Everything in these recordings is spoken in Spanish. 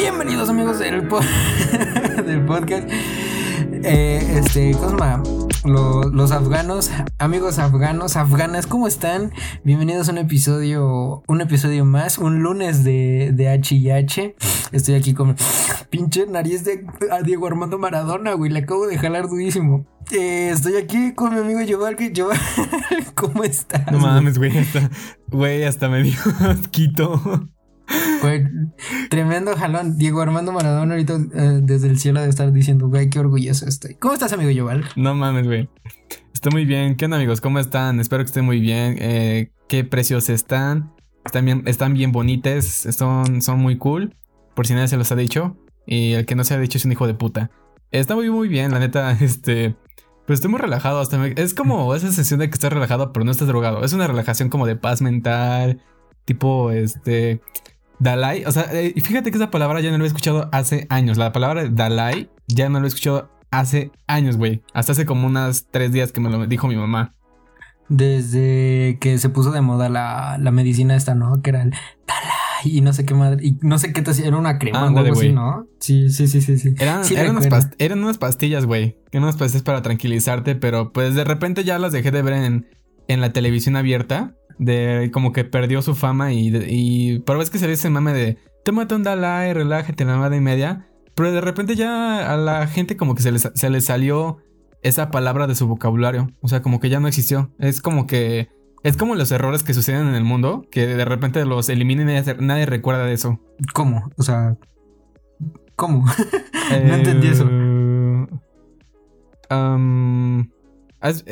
Bienvenidos amigos del, podcast. Eh, este, Cosma, los afganos, amigos afganos, afganas, ¿cómo están? Bienvenidos a un episodio, un episodio más, un lunes de, de H y H. Estoy aquí con pinche nariz de Diego Armando Maradona, güey, le acabo de jalar durísimo. Eh, estoy aquí con mi amigo Joval, que ¿cómo estás? No mames, güey, hasta, güey, hasta me dio asquito. Güey, tremendo jalón. Diego Armando Maradona ahorita eh, desde el cielo de estar diciendo, güey, qué orgulloso estoy. ¿Cómo estás, amigo Yoval? No mames, güey. Estoy muy bien. ¿Qué onda, amigos? ¿Cómo están? Espero que estén muy bien. Eh, ¿Qué precios están? Están bien, están bien bonitas. Son, son muy cool. Por si nadie se los ha dicho. Y el que no se ha dicho es un hijo de puta. Está muy, muy bien, la neta. Este. Pero estoy muy relajado. Hasta es como esa sensación de que estás relajado, pero no estás drogado. Es una relajación como de paz mental. Tipo, este. Dalai, o sea, eh, fíjate que esa palabra ya no lo he escuchado hace años. La palabra Dalai ya no lo he escuchado hace años, güey. Hasta hace como unas tres días que me lo dijo mi mamá. Desde que se puso de moda la, medicina esta, ¿no? Que era el Dalai y no sé qué madre. Y no sé qué te hacía. Era una crema o algo así, ¿no? Sí, sí, sí, sí. sí. Eran, eran, unas, pastillas, güey. Eran unas pastillas para tranquilizarte, pero pues de repente ya las dejé de ver en, en la televisión abierta de como que perdió su fama y, y pero ves que se ve ese mame de tómate un Dalai, relájate la madre y media. Pero de repente ya a la gente como que se les, se les salió esa palabra de su vocabulario. O sea, como que ya no existió. Es como que. Es como los errores que suceden en el mundo, que de repente los eliminen y nadie, nadie recuerda de eso. ¿Cómo? O sea. ¿Cómo? no entendí eso. Um, ¿has,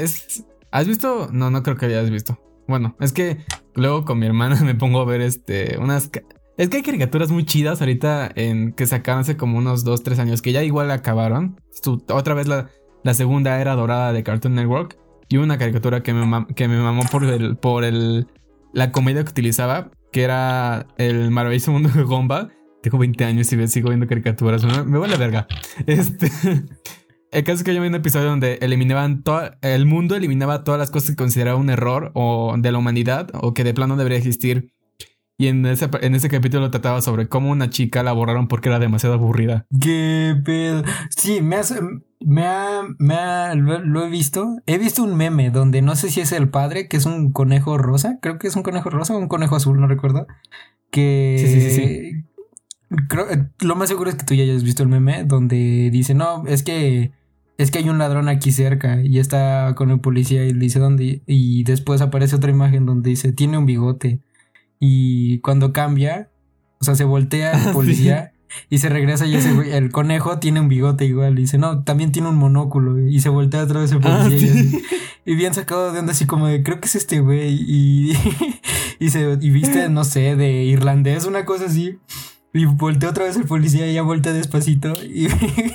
¿Has visto? No, no creo que hayas visto. Bueno, es que luego con mi hermana me pongo a ver este unas es que hay caricaturas muy chidas ahorita en que sacaron hace como unos 2, 3 años que ya igual acabaron. otra vez la, segunda era dorada de Cartoon Network. Y una caricatura que me, que me mamó por el, por el la comedia que utilizaba, que era el maravilloso mundo de Gomba. Tengo 20 años y sigo viendo caricaturas. Me, me la verga. Este. El caso es que yo vi un episodio donde eliminaban todo, el mundo eliminaba todas las cosas que consideraba un error o de la humanidad o que de plano debería existir. Y en ese, en ese capítulo trataba sobre cómo una chica la borraron porque era demasiado aburrida. Qué pedo. Sí, me, me ha, me ha, lo, he visto. He visto un meme donde no sé si es el padre, que es un conejo rosa. Creo que es un conejo rosa o un conejo azul, no recuerdo. Que. Sí, sí, sí. Creo, lo más seguro es que tú ya hayas visto el meme donde dice, no, es que es que hay un ladrón aquí cerca y está con el policía y le dice dónde y después aparece otra imagen donde dice tiene un bigote y cuando cambia, o sea, se voltea el policía y se regresa y ese el conejo tiene un bigote igual y dice, "No, también tiene un monóculo" y se voltea otra vez el ah, policía y, bien sacado de onda así como de, "Creo que es este güey" y y se y viste no sé, de irlandés, una cosa así. Y volteó otra vez el policía y ya voltea despacito. Y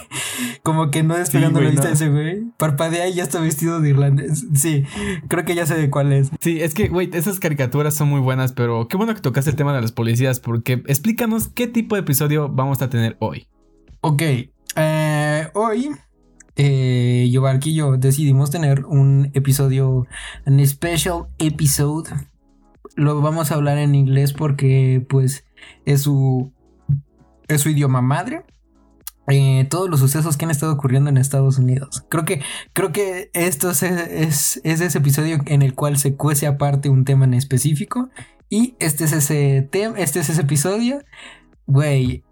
como que no despegando la vista de ese güey. Parpadea y ya está vestido de irlandés. Sí, creo que ya sé de cuál es. Sí, es que, güey, esas caricaturas son muy buenas, pero qué bueno que tocaste el tema de las policías, porque explícanos qué tipo de episodio vamos a tener hoy. Ok, eh, hoy eh, yo, y yo decidimos tener un episodio, un special episode. Lo vamos a hablar en inglés porque, pues, es su es su idioma madre. Eh, todos los sucesos que han estado ocurriendo en Estados Unidos. Creo que, creo que esto es, es, ese episodio en el cual se cuece aparte un tema en específico. Y este es ese tema, este es ese episodio. Güey,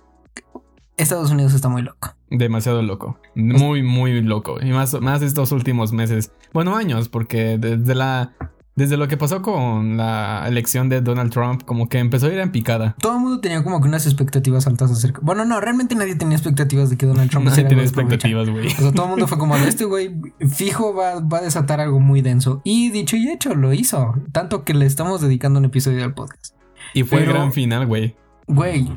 Estados Unidos está muy loco. Demasiado loco. Muy, muy loco. Y más, más estos últimos meses. Bueno, años, porque desde la desde lo que pasó con la elección de Donald Trump, como que empezó a ir en picada. Todo el mundo tenía como que unas expectativas altas acerca. Bueno, no, realmente nadie tenía expectativas de que Donald Trump nadie tenía expectativas, güey. O sea, todo el mundo fue como, este güey fijo va, va, a desatar algo muy denso. Y dicho y hecho, lo hizo. Tanto que le estamos dedicando un episodio al podcast. Y fue el gran final, güey. Güey,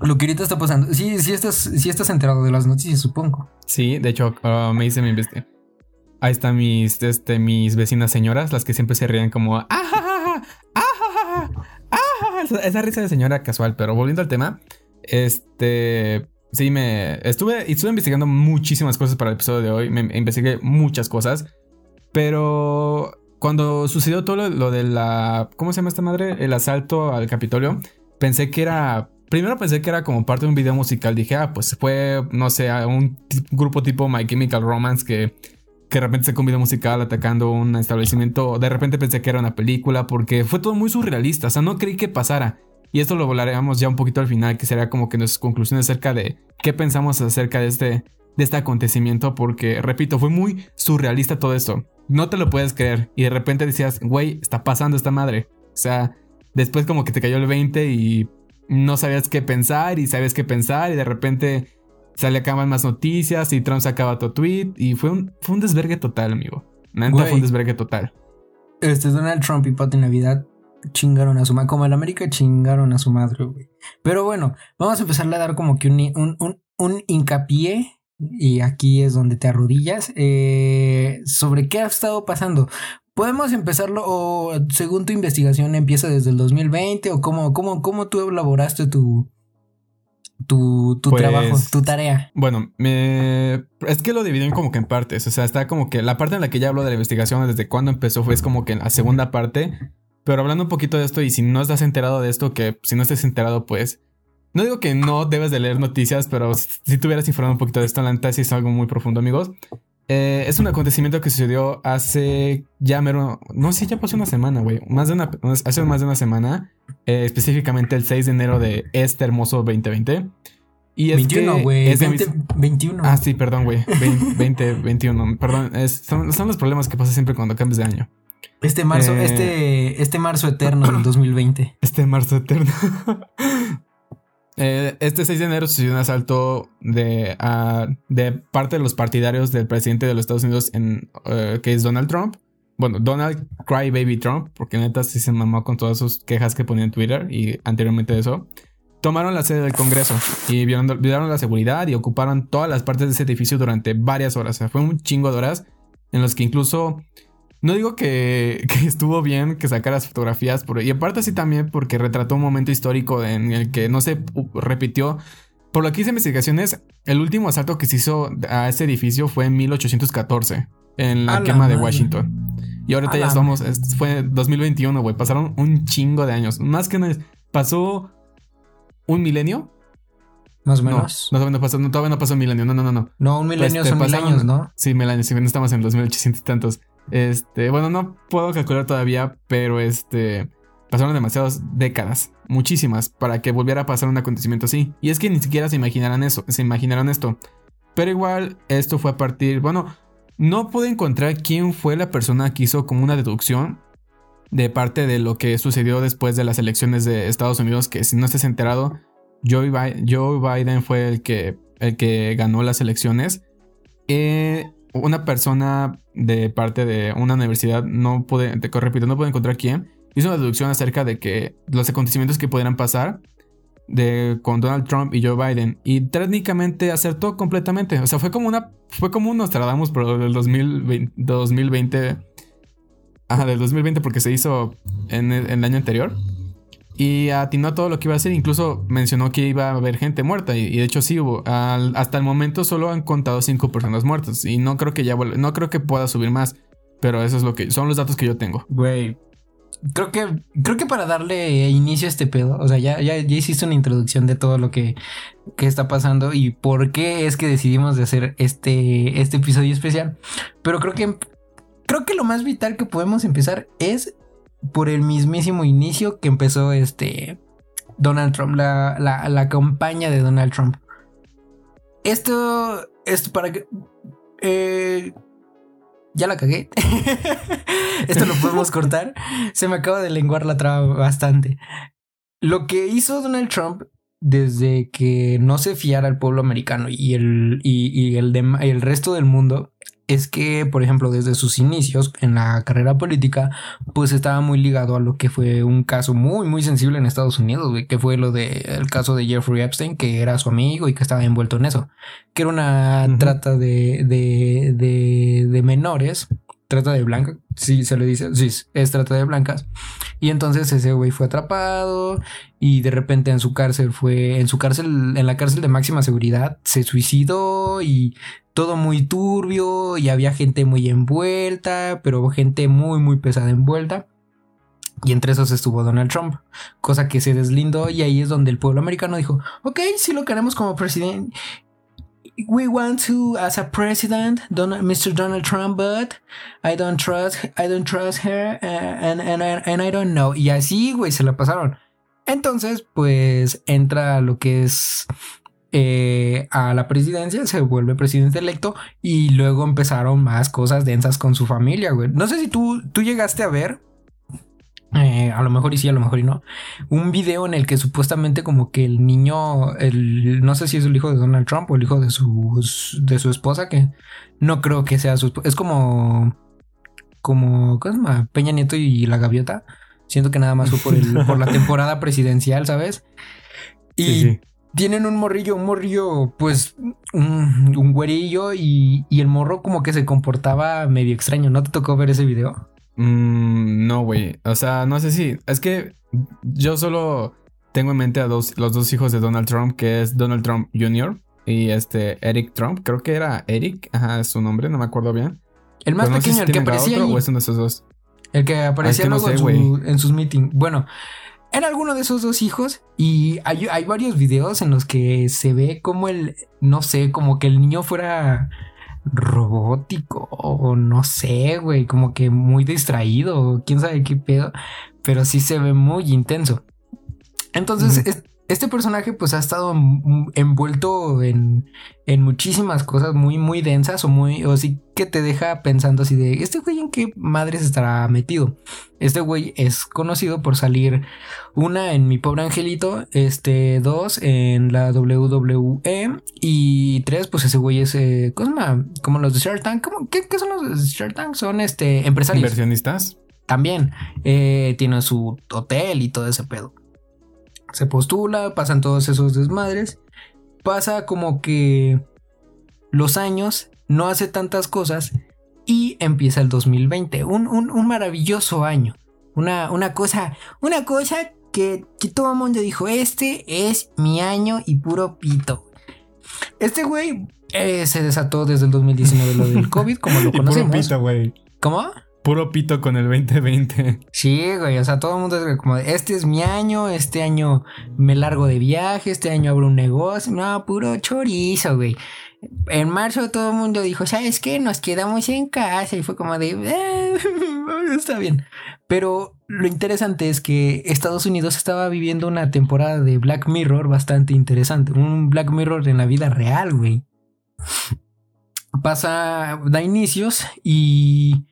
lo que ahorita está pasando. Sí, sí estás, sí estás enterado de las noticias, supongo. Sí, de hecho, uh, me hice mi investigación. Ahí están mis, este, mis vecinas señoras, las que siempre se ríen como ¡Ah, ah, ah, ah, esa, risa de señora casual. Pero volviendo al tema, este, sí me estuve, estuve investigando muchísimas cosas para el episodio de hoy. Me, investigué muchas cosas, pero cuando sucedió todo lo, lo, de la, ¿cómo se llama esta madre? El asalto al Capitolio, pensé que era primero pensé que era como parte de un video musical. Dije, ah, pues fue, no sé, un grupo tipo My Chemical Romance que, que de repente un video musical atacando un establecimiento. De repente pensé que era una película porque fue todo muy surrealista. O sea, no creí que pasara. Y esto lo volaremos ya un poquito al final, que será como que nuestras conclusiones acerca de qué pensamos acerca de este, de este acontecimiento. Porque, repito, fue muy surrealista todo esto. No te lo puedes creer. Y de repente decías, güey, está pasando esta madre. O sea, después como que te cayó el 20 y no sabías qué pensar y sabes qué pensar y de repente sale acaban más noticias y Trump sacaba tu tweet y fue un, fue un desvergue total, amigo. Neta fue un desvergue total. Este Donald Trump y Pati Navidad chingaron a su madre, como en América chingaron a su madre, güey. Pero bueno, vamos a empezar a dar como que un, un, un, hincapié y aquí es donde te arrodillas, eh, sobre qué ha estado pasando. ¿Podemos empezarlo o según tu investigación empieza desde el 2020 o cómo, cómo, cómo tú elaboraste tu, tu, tu trabajo, pues, tu tarea? Bueno, me, es que lo dividen como que en partes, o sea, está como que la parte en la que ya hablo de la investigación desde cuándo empezó fue es como que en la segunda parte, pero hablando un poquito de esto y si no estás enterado de esto, que si no estás enterado pues... No digo que no debes de leer noticias, pero si tuvieras informado un poquito de esto, en la es algo muy profundo, amigos. Eh, es un acontecimiento que sucedió hace ya mero. No sé, ya pasó una semana, güey. Más de una. Hace más de una semana. Eh, específicamente el 6 de enero de este hermoso 2020. Y es 21, güey. 21. Ah, sí, perdón, güey. 20, 21. Perdón. son, los problemas que pasa siempre cuando cambias de año. Este marzo, eh, este, este marzo eterno del 2020. Este marzo eterno. Eh, este 6 de enero sucedió un asalto de, parte de los partidarios del presidente de los Estados Unidos, eh, que es Donald Trump. Bueno, Donald Crybaby Trump, porque neta sí se mamó con todas sus quejas que ponía en Twitter y anteriormente de eso. Tomaron la sede del Congreso y violaron, la seguridad y ocuparon todas las partes de ese edificio durante varias horas. O sea, fue un chingo de horas en los que incluso no digo que, estuvo bien que sacaras fotografías, por, y aparte sí también porque retrató un momento histórico en el que no se repitió. Por lo que hice investigaciones, el último asalto que se hizo a ese edificio fue en 1814, en la quema de Washington. Y ahorita ya somos, fue 2021, güey, pasaron un chingo de años. Más que nada, pasó un milenio. Más o menos. No, no, pasó, todavía no pasó un milenio, no, no, no. No, no un milenio este, son mil años, ¿no? Sí, mil años, si no estamos en 2800 y tantos. Este, bueno, no puedo calcular todavía, pero este, pasaron demasiadas décadas, muchísimas, para que volviera a pasar un acontecimiento así. Y es que ni siquiera se imaginaran eso, se imaginaron esto. Pero igual, esto fue a partir, bueno, no pude encontrar quién fue la persona que hizo como una deducción de parte de lo que sucedió después de las elecciones de Estados Unidos, que si no estés enterado, Joe Biden, fue el que, el que ganó las elecciones. Eh, una persona de parte de una universidad, no puede, te repito, no puede encontrar quién, hizo una deducción acerca de que los acontecimientos que pudieran pasar de, con Donald Trump y Joe Biden. Y técnicamente acertó completamente. O sea, fue como una. Fue como un Nostradamus, pero del 2020. 2020 ajá, del 2020 porque se hizo en el año anterior. Y atinó todo lo que iba a hacer. Incluso mencionó que iba a haber gente muerta. Y, de hecho sí hubo. hasta el momento solo han contado cinco personas muertas. Y no creo que ya no creo que pueda subir más. Pero eso es lo que son los datos que yo tengo. Güey. Creo que, creo que para darle inicio a este pedo, o sea, ya, ya, ya hiciste una introducción de todo lo que, que, está pasando y por qué es que decidimos de hacer este, este episodio especial. Pero creo que, creo que lo más vital que podemos empezar es por el mismísimo inicio que empezó este Donald Trump, la, la, campaña de Donald Trump. Esto, esto para que... Eh, ya la cagué. esto lo podemos cortar. Se me acaba de lenguar la traba bastante. Lo que hizo Donald Trump desde que no se fiara al pueblo americano y el, y, el, y el resto del mundo es que, por ejemplo, desde sus inicios en la carrera política, pues estaba muy ligado a lo que fue un caso muy, muy sensible en Estados Unidos, que fue lo del el caso de Jeffrey Epstein, que era su amigo y que estaba envuelto en eso, que era una trata de, de, de, de menores trata de blancas. Sí, se le dice. Sí, es trata de blancas. Y entonces ese güey fue atrapado y de repente en su cárcel fue, en su cárcel, en la cárcel de máxima seguridad, se suicidó y todo muy turbio y había gente muy envuelta, pero gente muy, muy pesada envuelta. Y entre esos estuvo Donald Trump, cosa que se deslindó y ahí es donde el pueblo americano dijo, ok, sí lo queremos como presidente. We want to as a president, Donald, Mr. Donald Trump, but I don't trust, I don't trust her, uh, and, and, and I don't know. Y así, güey, se la pasaron. Entonces, pues entra lo que es eh, a la presidencia, se vuelve presidente electo y luego empezaron más cosas densas con su familia, güey. No sé si tú, tú llegaste a ver, eh, a lo mejor y sí, a lo mejor y no, un video en el que supuestamente como que el niño, el, no sé si es el hijo de Donald Trump o el hijo de su, de su esposa, que no creo que sea su es como, como, ¿cómo se llama? Peña Nieto y la gaviota. Siento que nada más fue por, el, por la temporada presidencial, ¿sabes? Y tienen un morrillo, un morrillo, pues un, un güerillo y, y, el morro como que se comportaba medio extraño. ¿No te tocó ver ese video? Mm, no, güey. O sea, no sé si. Es que yo solo tengo en mente a dos, los dos hijos de Donald Trump, que es Donald Trump Jr. y este Eric Trump. Creo que era Eric, ajá, es su nombre, no me acuerdo bien. El más no pequeño, si el que tienen a aparecía otro ahí. o es uno de esos dos. El que aparecía que no luego sé, en, su- en sus meetings. Bueno, era alguno de esos dos hijos y hay, hay varios videos en los que se ve como el, no sé, como que el niño fuera robótico o no sé, güey, como que muy distraído, quién sabe qué pedo, pero sí se ve muy intenso. Entonces, es- este personaje pues ha estado envuelto en, en muchísimas cosas muy, muy densas o muy, o sí que te deja pensando así de, ¿este güey en qué madres estará metido? Este güey es conocido por salir una en Mi Pobre Angelito, este, dos en la WWE y tres, pues ese güey es, eh, ¿cómo se llama? Como los de Shark Tank, ¿Cómo? ¿Qué, qué son los de Shark Tank? Son este, empresarios. ¿Inversionistas? También eh, tiene su hotel y todo ese pedo. Se postula, pasan todos esos desmadres. Pasa como que los años, no hace tantas cosas y empieza el 2020. Un, un- un maravilloso año. Una, una cosa, una cosa que, que todo el mundo dijo, este es mi año y puro pito. Este güey eh, se desató desde el 2019 lo del COVID, como lo Y puro conocemos. pito, güey. ¿Cómo? Puro pito con el 2020. Sí, güey, o sea, todo el mundo es como, este es mi año, este año me largo de viaje, este año abro un negocio, no, puro chorizo, güey. En marzo todo el mundo dijo, ¿sabes qué? Nos quedamos en casa y fue como de, "Eh, está bien. Pero lo interesante es que Estados Unidos estaba viviendo una temporada de Black Mirror bastante interesante, un Black Mirror en la vida real, güey. Pasa, da inicios y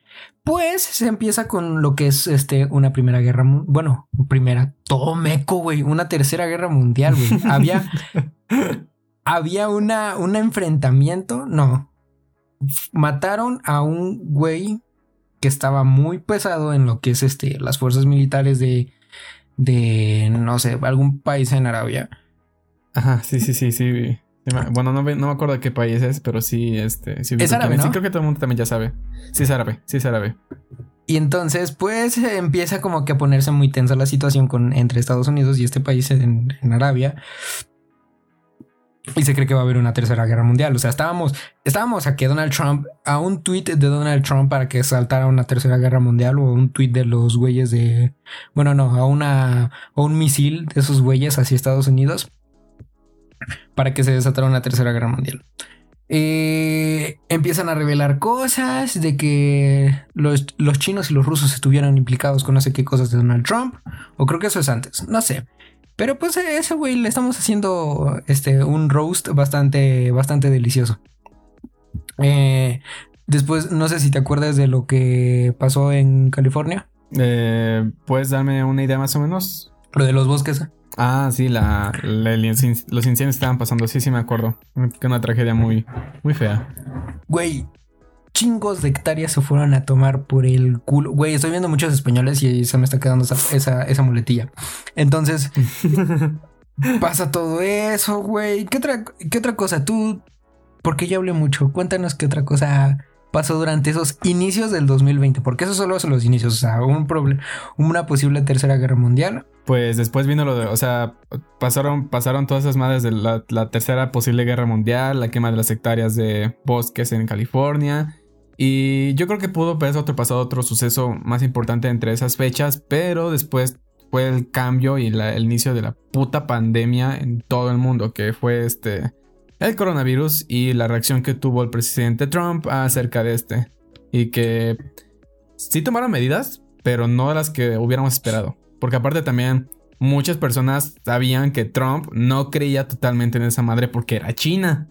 pues se empieza con lo que es este una primera guerra, bueno, primera, todo meco, güey, una tercera guerra mundial, güey. Había había una un enfrentamiento, no. Mataron a un güey que estaba muy pesado en lo que es este las fuerzas militares de de no sé, algún país en Arabia. Ajá, sí, sí, sí, sí. Bueno, no, me- no me acuerdo de qué país es, pero sí, este. Sí, Es árabe, Sí, creo que todo el mundo también ya sabe. Sí, es árabe, sí, es árabe. Y entonces, pues empieza como que a ponerse muy tensa la situación con, entre Estados Unidos y este país en, en Arabia. Y se cree que va a haber una tercera guerra mundial. O sea, estábamos, estábamos a que Donald Trump, a un tweet de Donald Trump para que saltara una tercera guerra mundial o un tweet de los güeyes de, bueno, no, a una, a un misil de esos güeyes hacia Estados Unidos para que se desatara una tercera guerra mundial. Eh, empiezan a revelar cosas de que los, los chinos y los rusos estuvieran implicados con no sé qué cosas de Donald Trump. O creo que eso es antes, no sé. Pero pues a ese güey le estamos haciendo este, un roast bastante, bastante delicioso. Eh, después, no sé si te acuerdas de lo que pasó en California. Eh, ¿Puedes darme una idea más o menos? Lo de los bosques. Ah, sí, la, la- los incendios estaban pasando. Sí, sí, me acuerdo. Que una tragedia muy, muy fea. Güey, chingos de hectáreas se fueron a tomar por el culo. Güey, estoy viendo muchos españoles y se me está quedando esa, esa, esa muletilla. Entonces, pasa todo eso, güey. ¿Qué otra, ¿Qué otra cosa? Tú, porque yo hablé mucho, cuéntanos qué otra cosa pasó durante esos inicios del 2020. Porque eso solo son los inicios. O sea, un problema, una posible tercera guerra mundial. Pues después vino lo de, o sea, pasaron, pasaron todas esas madres de la, tercera posible guerra mundial, la quema de las hectáreas de bosques en California. Y yo creo que pudo haber otro pasado otro suceso más importante entre esas fechas, pero después fue el cambio y el inicio de la puta pandemia en todo el mundo, que fue este el coronavirus y la reacción que tuvo el presidente Trump acerca de este. Y que sí tomaron medidas, pero no las que hubiéramos esperado. Porque aparte también muchas personas sabían que Trump no creía totalmente en esa madre porque era China.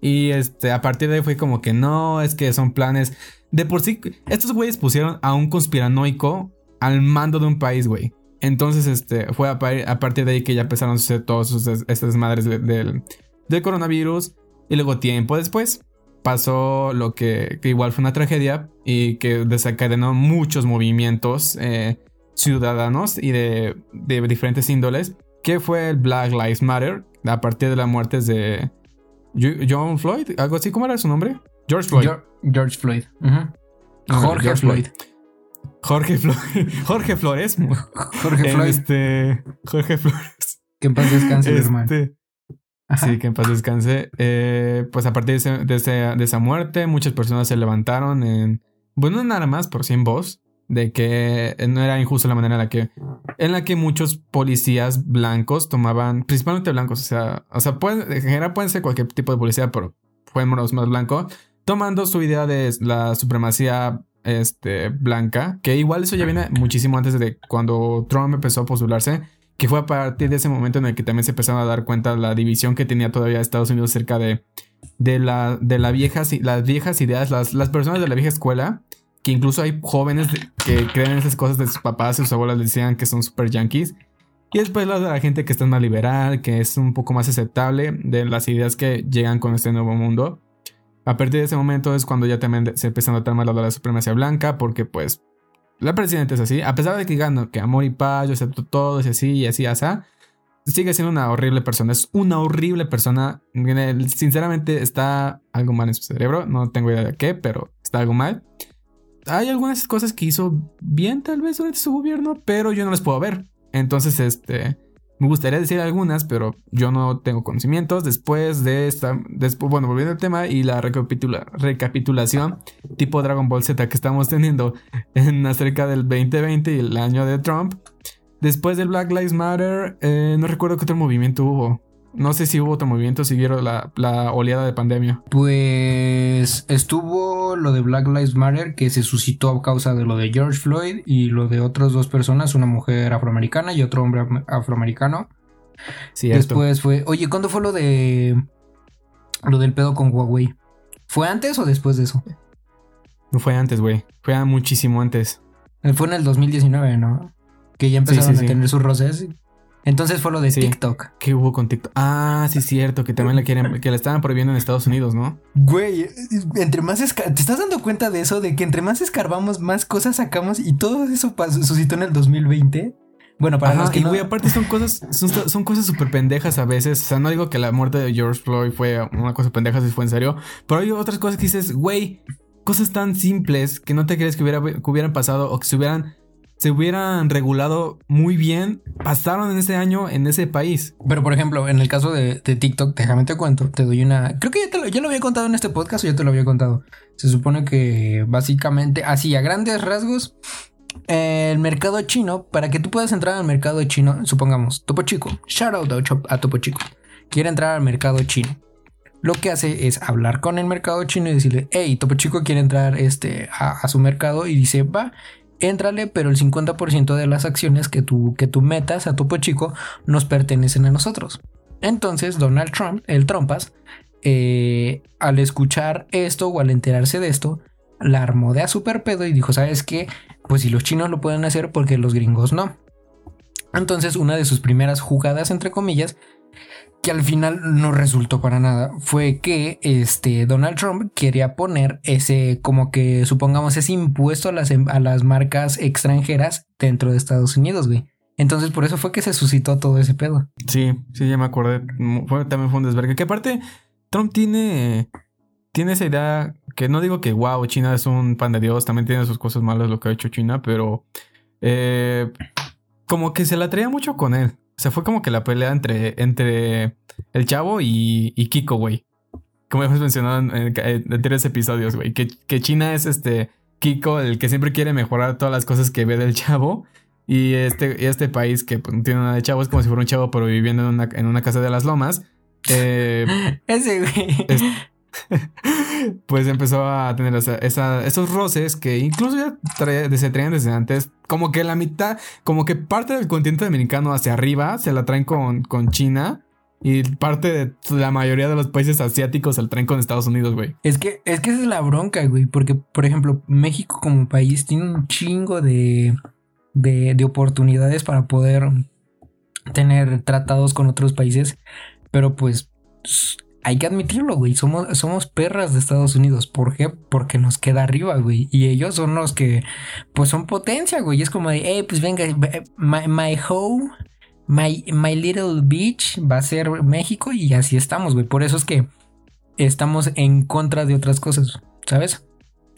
Y este, a partir de ahí fue como que no, es que son planes. De por sí, estos güeyes pusieron a un conspiranoico al mando de un país, güey. Entonces, este, fue a, partir de ahí que ya empezaron a suceder todas estas madres del, coronavirus. Y luego, tiempo después, pasó lo que, igual fue una tragedia y que desencadenó muchos movimientos eh, ciudadanos y de, de, diferentes índoles, que fue el Black Lives Matter, a partir de las muertes de John Floyd, algo así, ¿cómo era su nombre? George Floyd. George Floyd. Jorge Floyd. Jorge Flores. Jorge Flores. Jorge Flores. Este, Jorge Flores. Que en paz descanse, este, hermano. Sí, que en paz descanse. Eh, pues a partir de, esa muerte, muchas personas se levantaron en. Bueno, nada más, por sin voz. De que no era injusta la manera en la que. En la que muchos policías blancos tomaban. Principalmente blancos. O sea. O sea, pueden, en general pueden ser cualquier tipo de policía, pero fuimos más blancos. Tomando su idea de la supremacía este, blanca, que igual eso ya viene muchísimo antes de cuando Trump empezó a postularse, que fue a partir de ese momento en el que también se empezaron a dar cuenta la división que tenía todavía Estados Unidos cerca de, de, la, de la viejas, las viejas ideas, las, las personas de la vieja escuela, que incluso hay jóvenes que creen esas cosas de sus papás y sus abuelas decían que son super yankees. Y después la de la gente que está más liberal, que es un poco más aceptable de las ideas que llegan con este nuevo mundo. A partir de ese momento es cuando ya también se empieza a notar más la de la supremacía blanca, porque pues la presidenta es así, a pesar de que gano que amor y paz, yo acepto todo, y así, y así, así, sigue siendo una horrible persona, es una horrible persona, sinceramente está algo mal en su cerebro, no tengo idea de qué, pero está algo mal. Hay algunas cosas que hizo bien tal vez durante su gobierno, pero yo no las puedo ver. Entonces, este, me gustaría decir algunas, pero yo no tengo conocimientos. Después de esta, después, bueno, volviendo al tema y la recapitulación tipo Dragon Ball Z que estamos teniendo en acerca del 2020 y el año de Trump. Después del Black Lives Matter, eh, no recuerdo qué otro movimiento hubo. No sé si hubo otro movimiento, siguieron la, la oleada de pandemia. Pues estuvo lo de Black Lives Matter que se suscitó a causa de lo de George Floyd y lo de otras dos personas, una mujer afroamericana y otro hombre afroamericano. Sí, Después fue, oye, ¿cuándo fue lo de lo del pedo con Huawei? ¿Fue antes o después de eso? No fue antes, güey. Fue muchísimo antes. Fue en el 2019, ¿no? Que ya empezaron a tener sus roces. Entonces fue lo de TikTok. ¿Qué hubo con TikTok? Ah, sí, cierto, que también la quieren, que la estaban prohibiendo en Estados Unidos, ¿no? Güey, entre más ¿te estás dando cuenta de eso? De que entre más escarbamos, más cosas sacamos y todo eso suscitó en el 2020. Bueno, para los que no. aparte son cosas, son, cosas súper pendejas a veces. O sea, no digo que la muerte de George Floyd fue una cosa pendeja si fue en serio, pero hay otras cosas que dices, güey, cosas tan simples que no te crees que, hubiera, que hubieran pasado o que se hubieran se hubieran regulado muy bien, pasaron en ese año en ese país. Pero por ejemplo, en el caso de, TikTok, déjame te cuento, te doy una... Creo que ya, te lo, ya lo había contado en este podcast o ya te lo había contado. Se supone que básicamente, así a grandes rasgos, el mercado chino, para que tú puedas entrar al mercado chino, supongamos, Topo Chico, shout out a Topo Chico, quiere entrar al mercado chino. Lo que hace es hablar con el mercado chino y decirle, hey, Topo Chico quiere entrar este, a, a su mercado y dice, va, Éntrale, pero el 50% de las acciones que tú, que tú metas a Topo Chico nos pertenecen a nosotros. Entonces Donald Trump, el Trumpas, eh, al escuchar esto o al enterarse de esto, la armó de a super pedo y dijo, ¿sabes qué? Pues si los chinos lo pueden hacer, porque los gringos no? Entonces una de sus primeras jugadas, entre comillas, que al final no resultó para nada fue que este Donald Trump quería poner ese como que supongamos ese impuesto a las, em, a las marcas extranjeras dentro de Estados Unidos, güey. Entonces por eso fue que se suscitó todo ese pedo. Sí, sí, ya me acordé. Fue, también fue un desvergue. Que aparte, Trump tiene, tiene esa idea que no digo que wow, China es un pan de Dios, también tiene sus cosas malas lo que ha hecho China, pero eh, como que se la traía mucho con él. O sea, fue como que la pelea entre, entre el chavo y, Kiko, güey. como hemos mencionado en, anteriores episodios, güey, que, que China es este Kiko, el que siempre quiere mejorar todas las cosas que ve del chavo. Y este, este país que pues, no tiene nada de chavo es como si fuera un chavo, pero viviendo en una, en una casa de las lomas. Eh, Ese güey. pues empezó a tener esos roces que incluso ya se traían desde antes. Como que la mitad, como que parte del continente americano hacia arriba se la traen con, con China. Y parte de la mayoría de los países asiáticos se la traen con Estados Unidos, güey. Es que, es que esa es la bronca, güey. Porque, por ejemplo, México como país tiene un chingo de, de oportunidades para poder tener tratados con otros países. Pero pues hay que admitirlo, güey. Somos, somos perras de Estados Unidos. ¿Por qué? Porque nos queda arriba, güey. Y ellos son los que, pues son potencia, güey. Es como de, eh, pues venga, my, my home, my, my little beach va a ser México y así estamos, güey. Por eso es que estamos en contra de otras cosas, ¿sabes?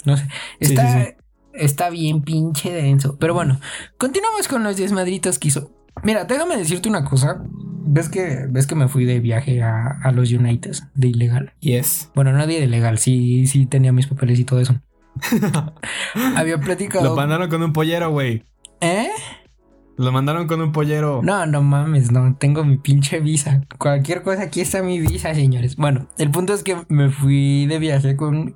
No sé. Está, está bien pinche denso. Pero bueno, continuamos con los desmadritos que hizo. Mira, déjame decirte una cosa. ¿Ves que, ves que me fui de viaje a, los United de ilegal? Yes. Bueno, no de ilegal, sí, sí tenía mis papeles y todo eso. Había platicado. Lo mandaron con un pollero, güey. ¿Eh? Lo mandaron con un pollero. No, no mames, no, tengo mi pinche visa. Cualquier cosa, aquí está mi visa, señores. Bueno, el punto es que me fui de viaje con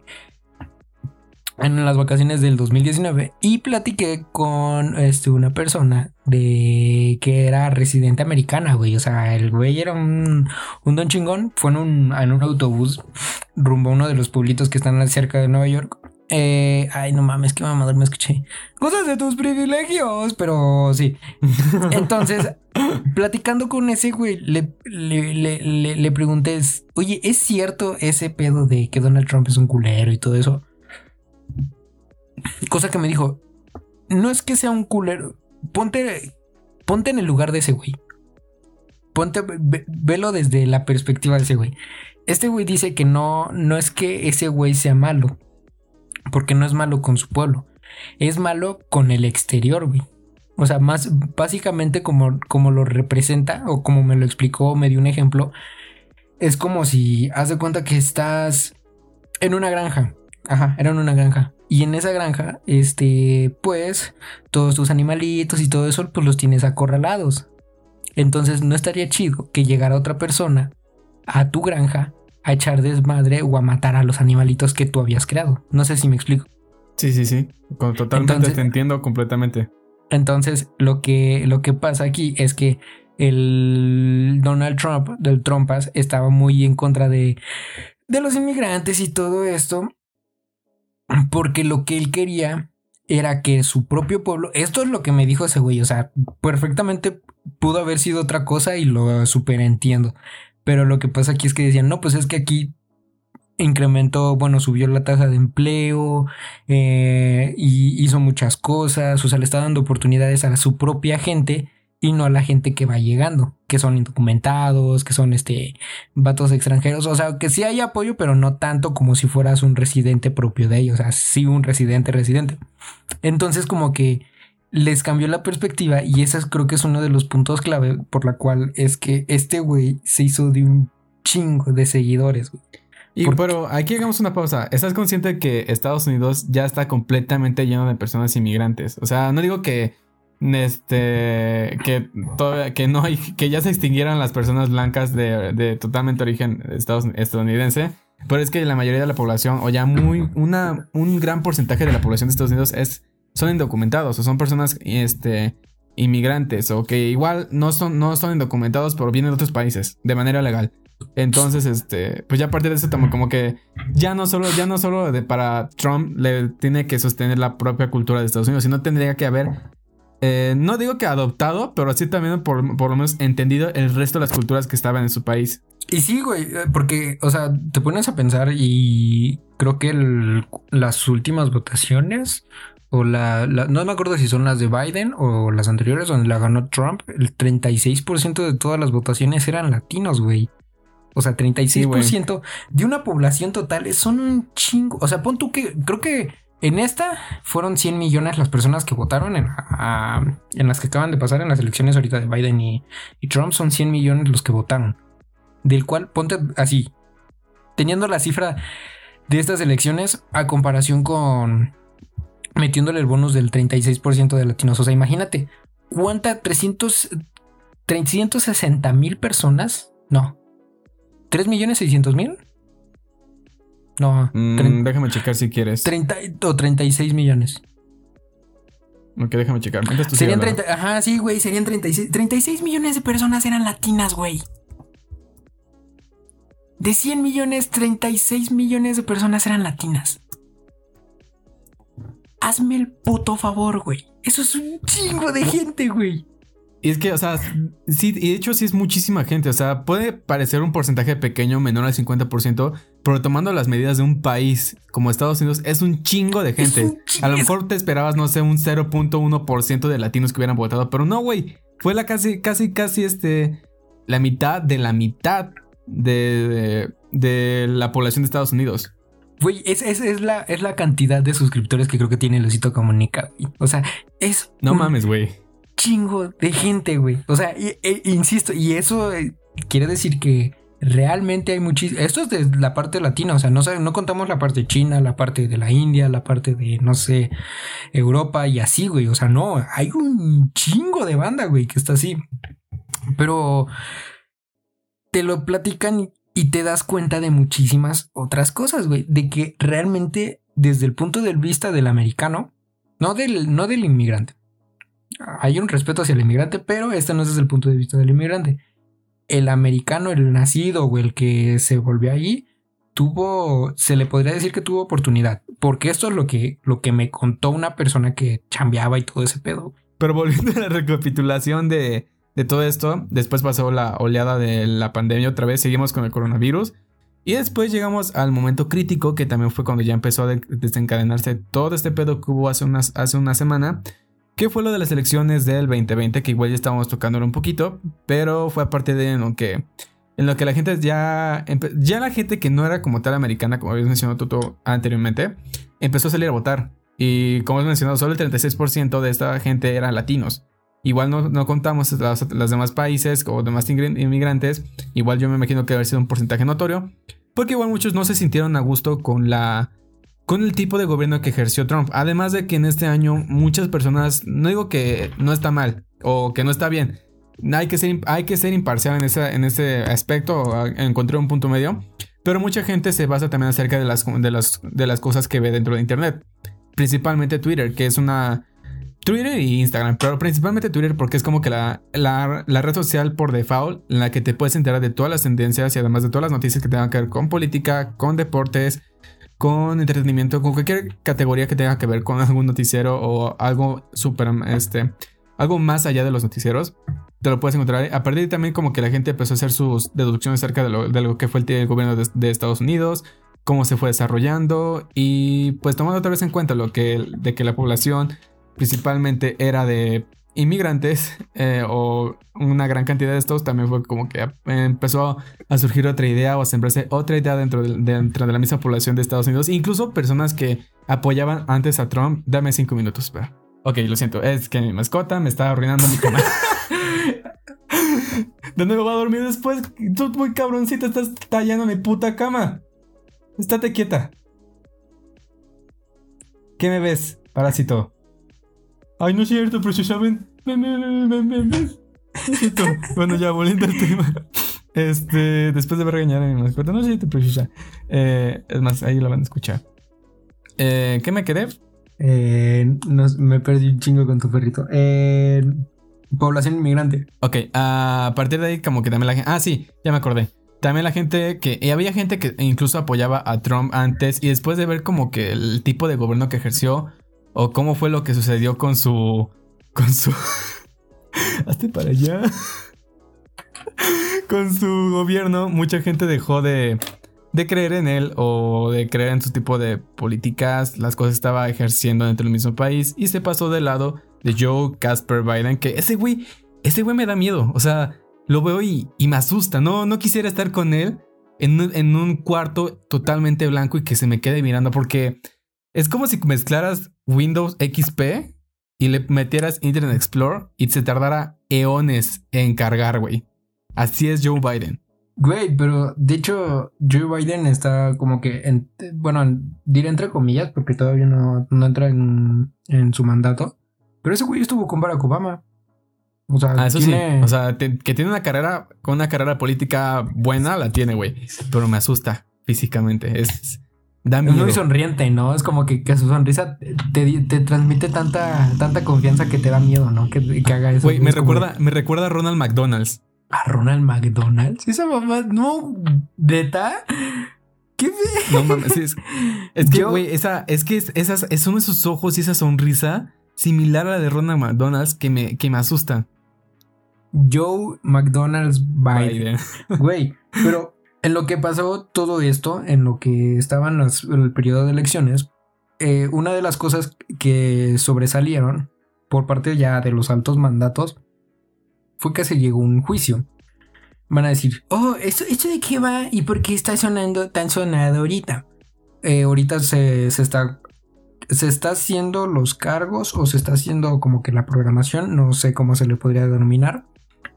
en las vacaciones del 2019 y platiqué con este, una persona de que era residente americana, güey. O sea, el güey era un, un don chingón. Fue en un, en un autobús rumbo a uno de los pueblitos que están cerca de Nueva York. Eh, ay, no mames, qué mamador me escuché. Cosas de tus privilegios, pero sí. Entonces, platicando con ese güey, le, le, le, le pregunté, oye, ¿es cierto ese pedo de que Donald Trump es un culero y todo eso? Cosa que me dijo, no es que sea un culero, ponte, ponte en el lugar de ese güey. Ponte, velo desde la perspectiva de ese güey. Este güey dice que no, no es que ese güey sea malo, porque no es malo con su pueblo, es malo con el exterior, güey. O sea, más básicamente como, como lo representa o como me lo explicó, me dio un ejemplo, es como si haz de cuenta que estás en una granja. Ajá, era en una granja. Y en esa granja, este, pues, todos tus animalitos y todo eso, pues los tienes acorralados. Entonces no estaría chido que llegara otra persona a tu granja a echar desmadre o a matar a los animalitos que tú habías creado. No sé si me explico. Sí, sí, sí. Totalmente te entiendo completamente. Entonces, lo que, lo que pasa aquí es que el Donald Trump, del Trumpas, estaba muy en contra de, de los inmigrantes y todo esto porque lo que él quería era que su propio pueblo, esto es lo que me dijo ese güey, o sea, perfectamente pudo haber sido otra cosa y lo super entiendo. Pero lo que pasa aquí es que decían, no, pues es que aquí incrementó, bueno, subió la tasa de empleo eh, y hizo muchas cosas, o sea, le está dando oportunidades a su propia gente y no a la gente que va llegando, que son indocumentados, que son este vatos extranjeros, o sea, que sí hay apoyo, pero no tanto como si fueras un residente propio de ellos, o sea, sí un residente residente. Entonces como que les cambió la perspectiva y ese creo que es uno de los puntos clave por la cual es que este güey se hizo de un chingo de seguidores, Y, pero aquí hagamos una pausa. ¿Estás consciente de que Estados Unidos ya está completamente lleno de personas inmigrantes? O sea, no digo que este que no hay que ya se extinguieran las personas blancas de, totalmente origen estadounidense pero es que la mayoría de la población o ya muy un gran porcentaje de la población de Estados Unidos es son indocumentados o son personas este inmigrantes o que igual no son no son indocumentados pero vienen de otros países de manera legal. Entonces este pues ya a partir de eso como que ya no solo ya no solo de para Trump le tiene que sostener la propia cultura de Estados Unidos sino tendría que haber eh, no digo que adoptado, pero sí también por, lo menos entendido el resto de las culturas que estaban en su país. Y sí, güey, eh, porque, o sea, te pones a pensar y creo que las últimas votaciones, o la, no me acuerdo si son las de Biden o las anteriores donde la ganó Trump, el 36% de todas las votaciones eran latinos, güey. O sea, 36% de una población total son un chingo. O sea, pon tú que creo que en esta fueron 100 millones las personas que votaron en, las que acaban de pasar en las elecciones ahorita de Biden y, Trump. Son 100 millones los que votaron. Del cual, ponte así, teniendo la cifra de estas elecciones a comparación con metiéndole el bonus del 36% de latinos. O sea, imagínate, ¿cuánta? 300, 360 mil personas. No. ¿3 millones 600 mil? No. Mm, déjame checar si quieres. 30 o 36 millones. Ok, déjame checar. Serían 30. Ajá, sí, güey. Serían 36. 36 millones de personas eran latinas, güey. De 100 millones, 36 millones de personas eran latinas. Hazme el puto favor, güey. Eso es un chingo de gente, güey. Y es que, o sea, sí, y de hecho sí es muchísima gente. O sea, puede parecer un porcentaje pequeño, menor al 50%, pero tomando las medidas de un país como Estados Unidos, es un chingo de gente. A lo mejor te esperabas, no sé, un 0.1% de latinos que hubieran votado, pero no, güey. Fue la casi, casi, casi, este, la mitad de la mitad de, de, la población de Estados Unidos. Güey, es, es, la, es la cantidad de suscriptores que creo que tiene Lucito Comunica, O sea, es... No mames, güey chingo de gente, güey. O sea, e, insisto, y eso eh, quiere decir que realmente hay muchísimo. Esto es de la parte latina, o sea, no, no contamos la parte china, la parte de la India, la parte de, no sé, Europa y así, güey. O sea, no, hay un chingo de banda, güey, que está así. Pero te lo platican y te das cuenta de muchísimas otras cosas, güey. De que realmente, desde el punto de vista del americano, no del, no del inmigrante, hay un respeto hacia el inmigrante, pero este no es desde el punto de vista del inmigrante. El americano, el nacido o el que se volvió allí, tuvo, se le podría decir que tuvo oportunidad, porque esto es lo que, lo que me contó una persona que chambeaba y todo ese pedo. Pero volviendo a la recapitulación de, de todo esto, después pasó la oleada de la pandemia otra vez, seguimos con el coronavirus. Y después llegamos al momento crítico, que también fue cuando ya empezó a desencadenarse todo este pedo que hubo hace, unas, hace una semana, ¿Qué fue lo de las elecciones del 2020? Que igual ya estábamos tocándolo un poquito, pero fue aparte de lo que, en lo que la gente ya, ya la gente que no era como tal americana, como habías mencionado tú anteriormente, empezó a salir a votar. Y como has mencionado, solo el 36% de esta gente eran latinos. Igual no, no contamos los demás países o demás inmigrantes. Igual yo me imagino que haber sido un porcentaje notorio. Porque igual muchos no se sintieron a gusto con la con el tipo de gobierno que ejerció Trump. Además de que en este año muchas personas, no digo que no está mal o que no está bien, hay que ser, hay que ser imparcial en ese, en ese aspecto, encontré un punto medio, pero mucha gente se basa también acerca de las, de, las, de las cosas que ve dentro de Internet, principalmente Twitter, que es una... Twitter y Instagram, pero principalmente Twitter porque es como que la, la, la, red social por default en la que te puedes enterar de todas las tendencias y además de todas las noticias que tengan que ver con política, con deportes, con entretenimiento, con cualquier categoría que tenga que ver con algún noticiero o algo súper, este, algo más allá de los noticieros, te lo puedes encontrar. A partir de también como que la gente empezó a hacer sus deducciones acerca de lo, que fue el, gobierno de, Estados Unidos, cómo se fue desarrollando y pues tomando otra vez en cuenta lo que, de que la población principalmente era de inmigrantes eh, o una gran cantidad de estos, también fue como que empezó a surgir otra idea o a sembrarse otra idea dentro de, dentro de la misma población de Estados Unidos. Incluso personas que apoyaban antes a Trump. Dame cinco minutos, espera. Ok, lo siento, es que mi mascota me está arruinando mi cama. ¿Dónde me voy a dormir después? Tú muy cabroncita estás tallando mi puta cama. Estate quieta. ¿Qué me ves, parásito? Ay, no es cierto, precisamente. Ven, ven, ven, ven, ven. bueno, ya volviendo al tema. Este, después de regañar a mi mascota, no es cierto, preciosa. Eh, es más, ahí lo van a escuchar. Eh, ¿Qué me quedé? Eh, me perdí un chingo con tu perrito. Eh, población inmigrante. Ok, a partir de ahí, como que también la gente. Ah, sí, ya me acordé. También la gente que. Y había gente que incluso apoyaba a Trump antes. Y después de ver como que el tipo de gobierno que ejerció o cómo fue lo que sucedió con su. con su. Hazte para allá. con su gobierno, mucha gente dejó de, de creer en él o de creer en su tipo de políticas, las cosas estaba ejerciendo dentro del mismo país y se pasó del lado de Joe Casper Biden, que ese güey, ese güey me da miedo, o sea, lo veo y, me asusta, no, no quisiera estar con él en, en, un cuarto totalmente blanco y que se me quede mirando porque es como si mezclaras Windows XP y le metieras Internet Explorer y se tardara eones en cargar, güey. Así es Joe Biden. Güey, pero de hecho, Joe Biden está como que, en, bueno, diré entre comillas, porque todavía no, no entra en, en, su mandato. Pero ese güey estuvo con Barack Obama. O sea, ah, eso sí. O sea, que tiene una carrera, con una carrera política buena, la tiene, güey. Pero me asusta físicamente. Es. Da Es muy sonriente, ¿no? Es como que, que su sonrisa te, te, transmite tanta, tanta confianza que te da miedo, ¿no? Que, que haga eso. Güey, me recuerda, me recuerda a Ronald McDonald's. ¿A Ronald McDonald's? Esa mamá, no, ¿beta? ¿Qué No mames, es, es que, güey, esa, es que esas, son esos ojos y esa sonrisa similar a la de Ronald McDonald's que me, que me asusta. Joe McDonald's Biden. Güey, pero en lo que pasó todo esto, en lo que estaban en el periodo de elecciones, eh, una de las cosas que sobresalieron por parte ya de los altos mandatos fue que se llegó un juicio. Van a decir, oh, ¿esto, ¿esto de qué va? ¿Y por qué está sonando tan sonado ahorita? Eh, ahorita se, está se está haciendo los cargos o se está haciendo como que la programación, no sé cómo se le podría denominar,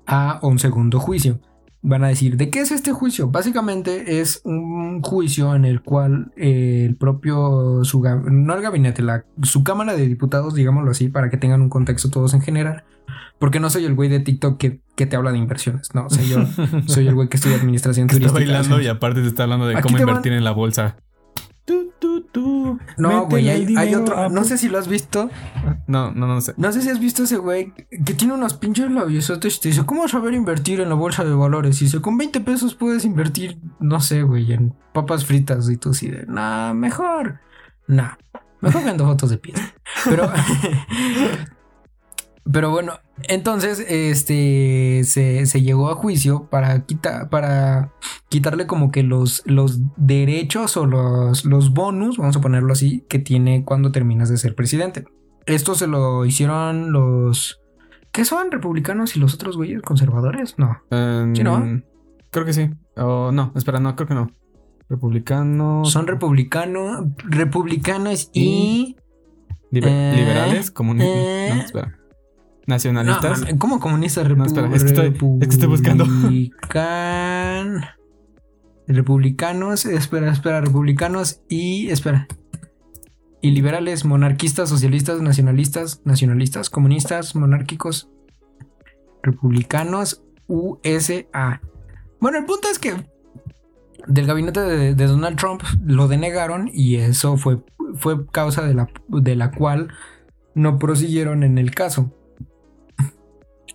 a un segundo juicio. Van a decir, ¿de qué es este juicio? Básicamente es un juicio en el cual el propio, su, no el gabinete, la, su Cámara de Diputados, digámoslo así, para que tengan un contexto todos en general, porque no soy el güey de TikTok que, que te habla de inversiones. No, o sea, yo soy el güey que estudia administración turística. Está bailando y aparte te está hablando de cómo invertir en la bolsa. No, güey, hay, otro. No sé si lo has visto. No, no, no sé. No sé si has visto ese güey que tiene unos pinches labiosotes y te dice, ¿cómo saber invertir en la bolsa de valores? Y dice, con 20 pesos puedes invertir, no sé, güey, en papas fritas. Y tú así de, nah, mejor. Nah, mejor vendo fotos de pies. Pero, Pero bueno, entonces este se, llegó a juicio para, para quitarle como que los, los derechos o los, los bonus, vamos a ponerlo así, que tiene cuando terminas de ser presidente. Esto se lo hicieron los... ¿Qué son republicanos y los otros güeyes conservadores? No. ¿Sí, no? Creo que sí. O no, espera, no, creo que no. Republicanos. Son republicanos, republicanos y... Eh, liberales, comunistas. Eh, no, espera. ¿Nacionalistas? ¿Cómo comunistas? no, espera, es que, estoy, es que estoy buscando. Republicanos, espera, espera, republicanos y. Espera. Y liberales, monarquistas, socialistas, nacionalistas, nacionalistas, comunistas, monárquicos, republicanos, USA. Bueno, el punto es que del gabinete de, Donald Trump lo denegaron y eso fue, fue causa de la, de la cual no prosiguieron en el caso.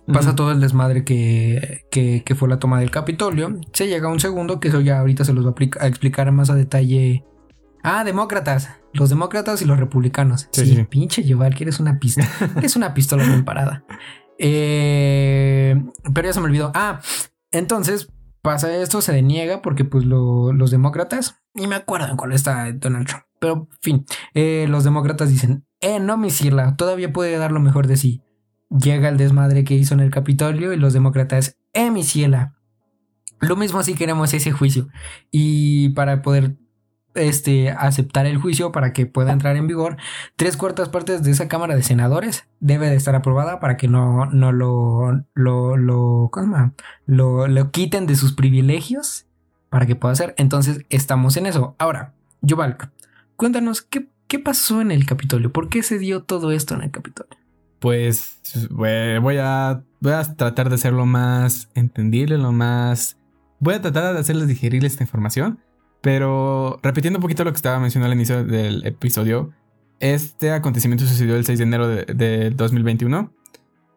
Pasa todo el desmadre que, que, fue la toma del Capitolio. Se llega a un segundo, que eso ya ahorita se los va a, explicar más a detalle. Ah, demócratas. Los demócratas y los republicanos. Sí, pinche llevar que eres una pistola. es una pistola bien parada. Eh, pero ya se me olvidó. Ah, entonces pasa esto, se deniega porque pues los demócratas, ni me acuerdo en cuál está Donald Trump, pero fin, eh, los demócratas dicen, eh, no, mi sirla, todavía puede dar lo mejor de sí llega el desmadre que hizo en el Capitolio y los demócratas, eh, mi ciela. Lo mismo si queremos ese juicio. Y para poder este, aceptar el juicio, para que pueda entrar en vigor, tres cuartas partes de esa Cámara de Senadores debe de estar aprobada para que no, no lo, lo, lo, ¿cómo? lo, lo quiten de sus privilegios para que pueda ser. Entonces, estamos en eso. Ahora, Yovalk, cuéntanos qué, qué pasó en el Capitolio, por qué se dio todo esto en el Capitolio pues voy a, voy a tratar de ser lo más entendible, lo más... Voy a tratar de hacerles digerir esta información, pero repitiendo un poquito lo que estaba mencionando al inicio del episodio, este acontecimiento sucedió el 6 de enero de, 2021.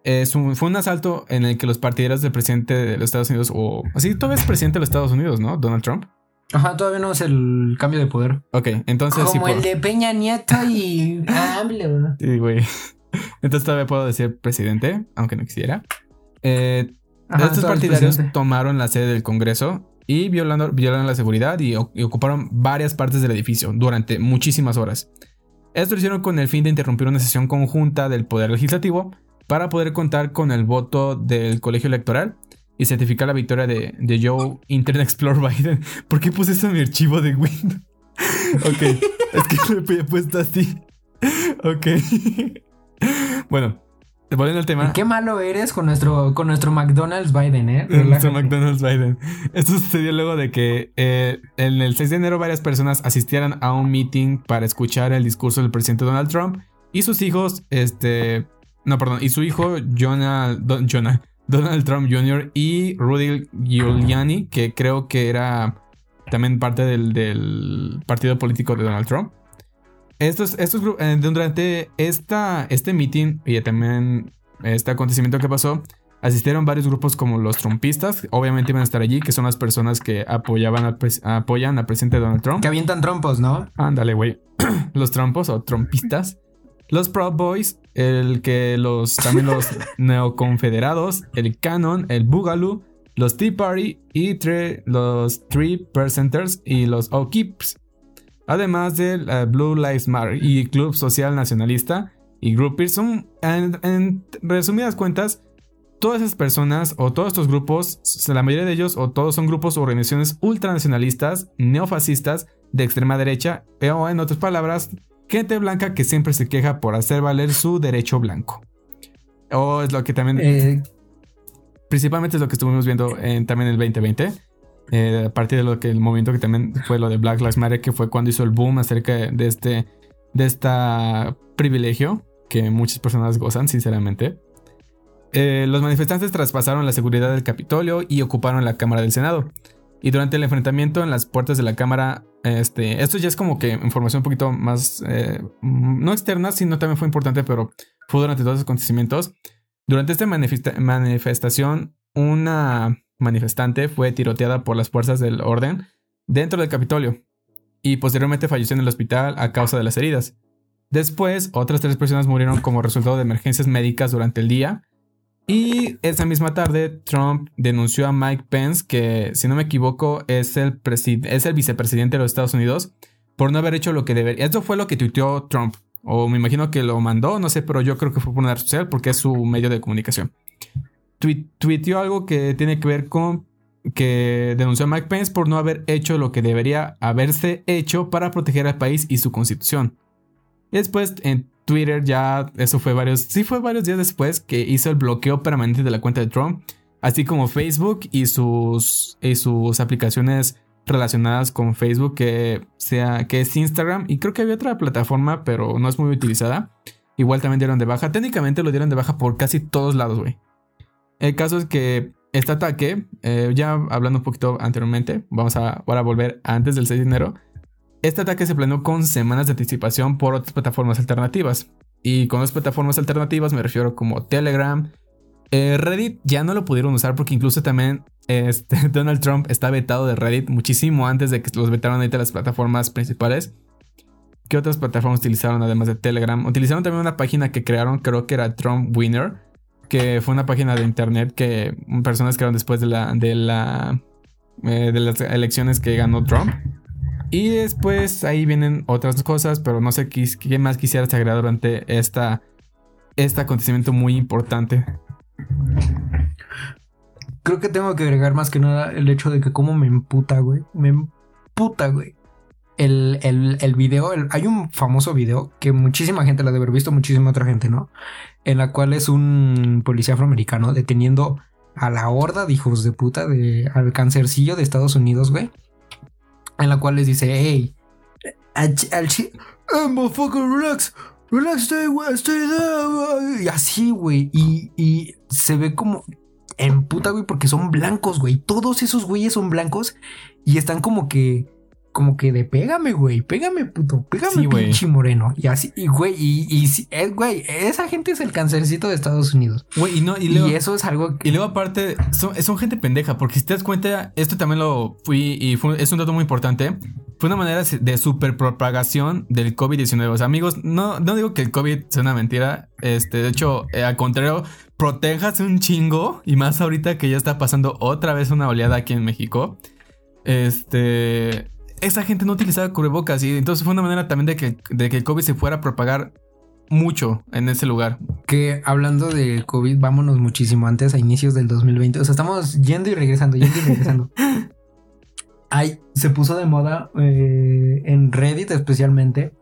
Es un, fue un asalto en el que los partidarios del presidente de los Estados Unidos, o así todavía es presidente de los Estados Unidos, ¿no? Donald Trump. Ajá, todavía no es el cambio de poder. Ok, entonces. Como el de Peña Nieto y. ah, Sí, güey. Entonces todavía puedo decir presidente, aunque no quisiera. Eh, estos partidarios tomaron la sede del Congreso y violando, violaron la seguridad y, ocuparon varias partes del edificio durante muchísimas horas. Esto lo hicieron con el fin de interrumpir una sesión conjunta del Poder Legislativo para poder contar con el voto del colegio electoral y certificar la victoria de, Joe Internet Explorer Biden. ¿Por qué puse eso en mi archivo de Windows? ok, es que me he puesto así. Ok. bueno, volviendo al tema. Qué malo eres con nuestro, con nuestro McDonald's Biden, ¿eh? Nuestro McDonald's Biden. Esto sucedió luego de que eh, en el 6 de enero varias personas asistieran a un meeting para escuchar el discurso del presidente Donald Trump y sus hijos, este, no, perdón, y su hijo Jonah, Donald Trump Jr. y Rudy Giuliani, que creo que era también parte del, del partido político de Donald Trump. Estos, estos eh, durante esta, este meeting y también este acontecimiento que pasó, asistieron varios grupos como los trumpistas, obviamente iban a estar allí, que son las personas que apoyaban al apoyan al presidente Donald Trump. Que avientan trompos, ¿no? Ándale, güey. los trompos o trompistas. Los Proud Boys, el que los también los neoconfederados, el Canon, el Boogaloo, los Tea Party y los Three Percenters y los O'Keeps. Además del eh, Blue Lives Matter y Club Social Nacionalista y Group Pearson. En, resumidas cuentas, todas esas personas o todos estos grupos, la mayoría de ellos o todos son grupos o organizaciones ultranacionalistas, neofascistas, de extrema derecha, o en otras palabras, gente blanca que siempre se queja por hacer valer su derecho blanco. O es lo que también... Eh, principalmente es lo que estuvimos viendo en, también en el 2020. Eh, a partir de lo que el movimiento que también fue lo de Black Lives Matter, que fue cuando hizo el boom acerca de este de esta privilegio que muchas personas gozan, sinceramente. Eh, los manifestantes traspasaron la seguridad del Capitolio y ocuparon la Cámara del Senado. Y durante el enfrentamiento en las puertas de la Cámara, este, esto ya es como que información un poquito más, eh, no externa, sino también fue importante, pero fue durante todos los acontecimientos. Durante esta manifestación, una manifestante fue tiroteada por las fuerzas del orden dentro del Capitolio y posteriormente falleció en el hospital a causa de las heridas. Después, otras tres personas murieron como resultado de emergencias médicas durante el día y esa misma tarde, Trump denunció a Mike Pence, que si no me equivoco es el, es el vicepresidente de los Estados Unidos, por no haber hecho lo que debería. Esto fue lo que tuiteó Trump, o me imagino que lo mandó, no sé, pero yo creo que fue por una red social porque es su medio de comunicación. Tuiteó algo que tiene que ver con que denunció a Mike Pence por no haber hecho lo que debería haberse hecho para proteger al país y su constitución. después, en Twitter ya, eso fue varios, sí fue varios días después que hizo el bloqueo permanente de la cuenta de Trump, así como Facebook y sus, y sus aplicaciones relacionadas con Facebook, que, sea, que es Instagram, y creo que había otra plataforma, pero no es muy utilizada. Igual también dieron de baja. Técnicamente lo dieron de baja por casi todos lados, güey. El caso es que este ataque, eh, ya hablando un poquito anteriormente, vamos a ahora volver antes del 6 de enero. Este ataque se planeó con semanas de anticipación por otras plataformas alternativas. Y con las plataformas alternativas me refiero como Telegram. Eh, Reddit ya no lo pudieron usar porque incluso también este, Donald Trump está vetado de Reddit muchísimo antes de que los vetaran ahorita las plataformas principales. ¿Qué otras plataformas utilizaron además de Telegram? Utilizaron también una página que crearon, creo que era Trump Winner, que fue una página de internet que personas crearon después de la de la eh, de las elecciones que ganó Trump. Y después ahí vienen otras cosas, pero no sé qué, más quisieras agregar durante esta, este acontecimiento muy importante. Creo que tengo que agregar más que nada el hecho de que como me emputa, güey. Me emputa, güey. El, el, video, hay un famoso video que muchísima gente la debe haber visto, muchísima otra gente, ¿no? En la cual es un policía afroamericano deteniendo a la horda de hijos de puta de, al cancercillo de Estados Unidos, güey. En la cual les dice, hey, al, al hey, motherfucker, relax, relax, stay, stay there, y así, güey, y, y se ve como en puta, güey, porque son blancos, güey, todos esos güeyes son blancos y están como que como que de pégame, güey, pégame, puto, pégame, pinche moreno. Y así, y güey, y, y, eh, güey, esa gente es el cancercito de Estados Unidos. Güey, y no, y, luego, eso es algo que... Y luego aparte, son, son, gente pendeja, porque si te das cuenta, esto también lo fui, y fue, es un dato muy importante, fue una manera de super propagación del COVID-19. O sea, amigos, no, no digo que el COVID sea una mentira, este, de hecho, eh, al contrario, protéjase un chingo, y más ahorita que ya está pasando otra vez una oleada aquí en México. Este, esa gente no utilizaba cubrebocas y entonces fue una manera también de que, de que el COVID se fuera a propagar mucho en ese lugar. Que hablando de COVID, vámonos muchísimo antes, a inicios del 2020. O sea, estamos yendo y regresando, yendo y regresando. Ay, se puso de moda eh, en Reddit especialmente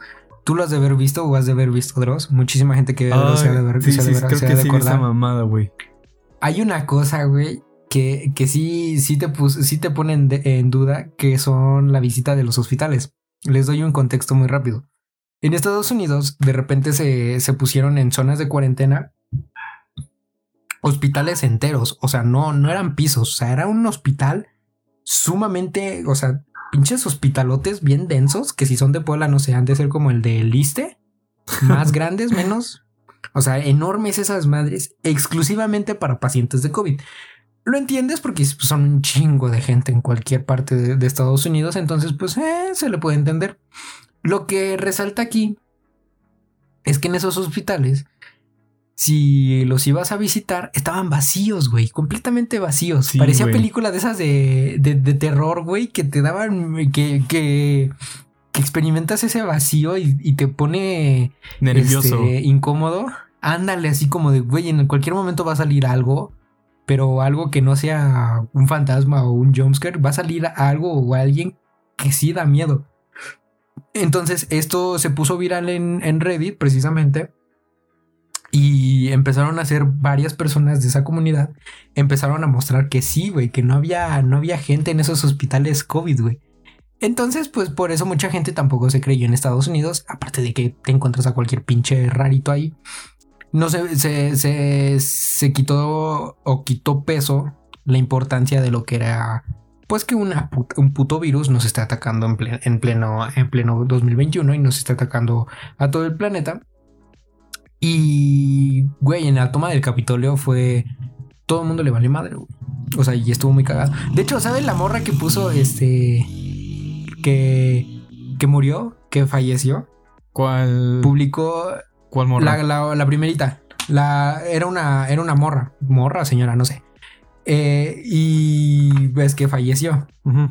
Tú lo has de haber visto o has de haber visto Dross. Muchísima gente que Ay, se ha de haber, sí, se ha de sí, creo se que de sí esa mamada, güey. Hay una cosa, güey, que, que sí, sí te, sí te ponen de- en duda, que son la visita de los hospitales. Les doy un contexto muy rápido. En Estados Unidos, de repente se, se pusieron en zonas de cuarentena hospitales enteros. O sea, no, no eran pisos. O sea, era un hospital sumamente, o sea, pinches hospitalotes bien densos, que si son de Puebla, no sé, han de ser como el de Liste. Más grandes, menos. O sea, enormes esas madres, exclusivamente para pacientes de COVID. Lo entiendes porque son un chingo de gente en cualquier parte de, de Estados Unidos, entonces pues eh, se le puede entender. Lo que resalta aquí es que en esos hospitales, si los ibas a visitar, estaban vacíos, güey, completamente vacíos. Sí, Parecía güey. película de esas de, de, de terror, güey, que te daban, que, que, que experimentas ese vacío y, y te pone Nervioso. este, incómodo. Ándale, así como de, güey, en cualquier momento va a salir algo, pero algo que no sea un fantasma o un jumpscare, va a salir algo o alguien que sí da miedo. Entonces, esto se puso viral en, en Reddit, precisamente. Y empezaron a hacer varias personas de esa comunidad. Empezaron a mostrar que sí, güey, que no había, no había gente en esos hospitales COVID, güey. Entonces, pues por eso mucha gente tampoco se creyó en Estados Unidos, aparte de que te encuentras a cualquier pinche rarito ahí. No se, se, se, se quitó o quitó peso la importancia de lo que era, pues que una un puto virus nos está atacando en, ple- en pleno, en pleno 2021 y nos está atacando a todo el planeta. Y, güey, en la toma del Capitolio fue... Todo el mundo le valió madre, güey. O sea, y estuvo muy cagado. De hecho, ¿sabes la morra que puso este... que... que murió, que falleció? ¿Cuál, Publicó cuál morra? la, la, la primerita. La, era, una, era una morra. Morra, señora, no sé. Eh, y ves que falleció. Ujú.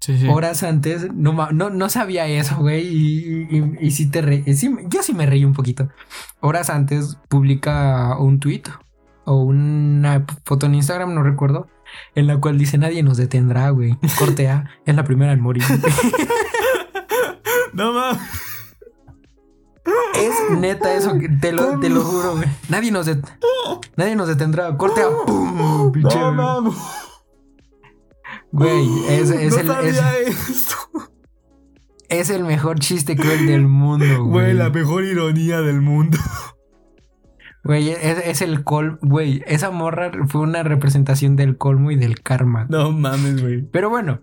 Sí, sí. Horas antes, no, no, no sabía eso, güey. Y, y, y sí te re- sí, yo sí me reí un poquito. Horas antes publica un tweet o una foto en Instagram, no recuerdo, en la cual dice nadie nos detendrá, güey. Cortea, es la primera en morir. No mames. Es neta eso, que te lo, te lo juro, güey. Nadie nos, det- nadie nos detendrá. Cortea, ¡pum! Pinche- No mames. Güey, es, es no el, sabía es, esto. es el mejor chiste cruel del mundo, Güey, güey. la mejor ironía del mundo. Güey, es, es el colmo. Güey, esa morra fue una representación del colmo y del karma. No mames, güey. Pero bueno.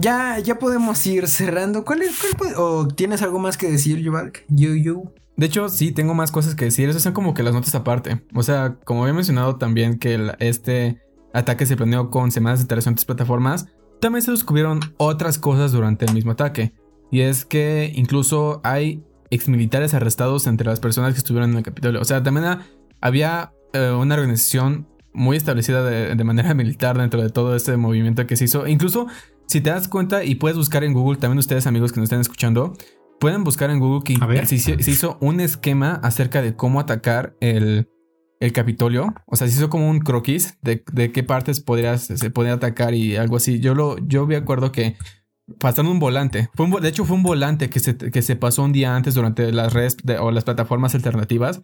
Ya, ya podemos ir cerrando. ¿Cuál es? ¿O tienes algo más que decir, Yuvalk? Yo, yo. De hecho, sí, tengo más cosas que decir. Esas son como que las notas aparte. O sea, como había mencionado también que este ataque se planeó con semanas de entre plataformas, también se descubrieron otras cosas durante el mismo ataque. Y es que incluso hay exmilitares arrestados entre las personas que estuvieron en el Capitolio. O sea, también ha- había eh, una organización muy establecida de manera militar dentro de todo este movimiento que se hizo. Incluso, si te das cuenta y puedes buscar en Google, también ustedes amigos que nos están escuchando, pueden buscar en Google que se, hizo- se hizo un esquema acerca de cómo atacar el, el Capitolio. O sea, se hizo como un croquis de, de qué partes podrías, se podía atacar y algo así. Yo lo, yo me acuerdo que pasaron un volante. Fue un de hecho, fue un volante que se, que se pasó un día antes durante las redes de- o las plataformas alternativas.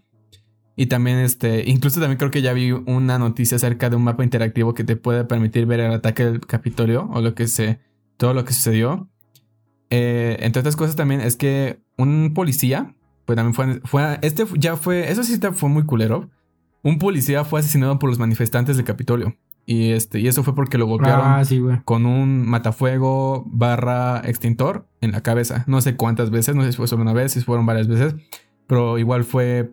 Y también, este, incluso también creo que ya vi una noticia acerca de un mapa interactivo que te puede permitir ver el ataque del Capitolio o lo que se, todo lo que sucedió. Eh, entre otras cosas también es que un policía, pues también fue, fue, este ya fue, eso sí fue muy culero. Un policía fue asesinado por los manifestantes del Capitolio. Y este, y eso fue porque lo golpearon Ah, sí, con un matafuego barra extintor en la cabeza. No sé cuántas veces, no sé si fue solo una vez, si fueron varias veces, pero igual fue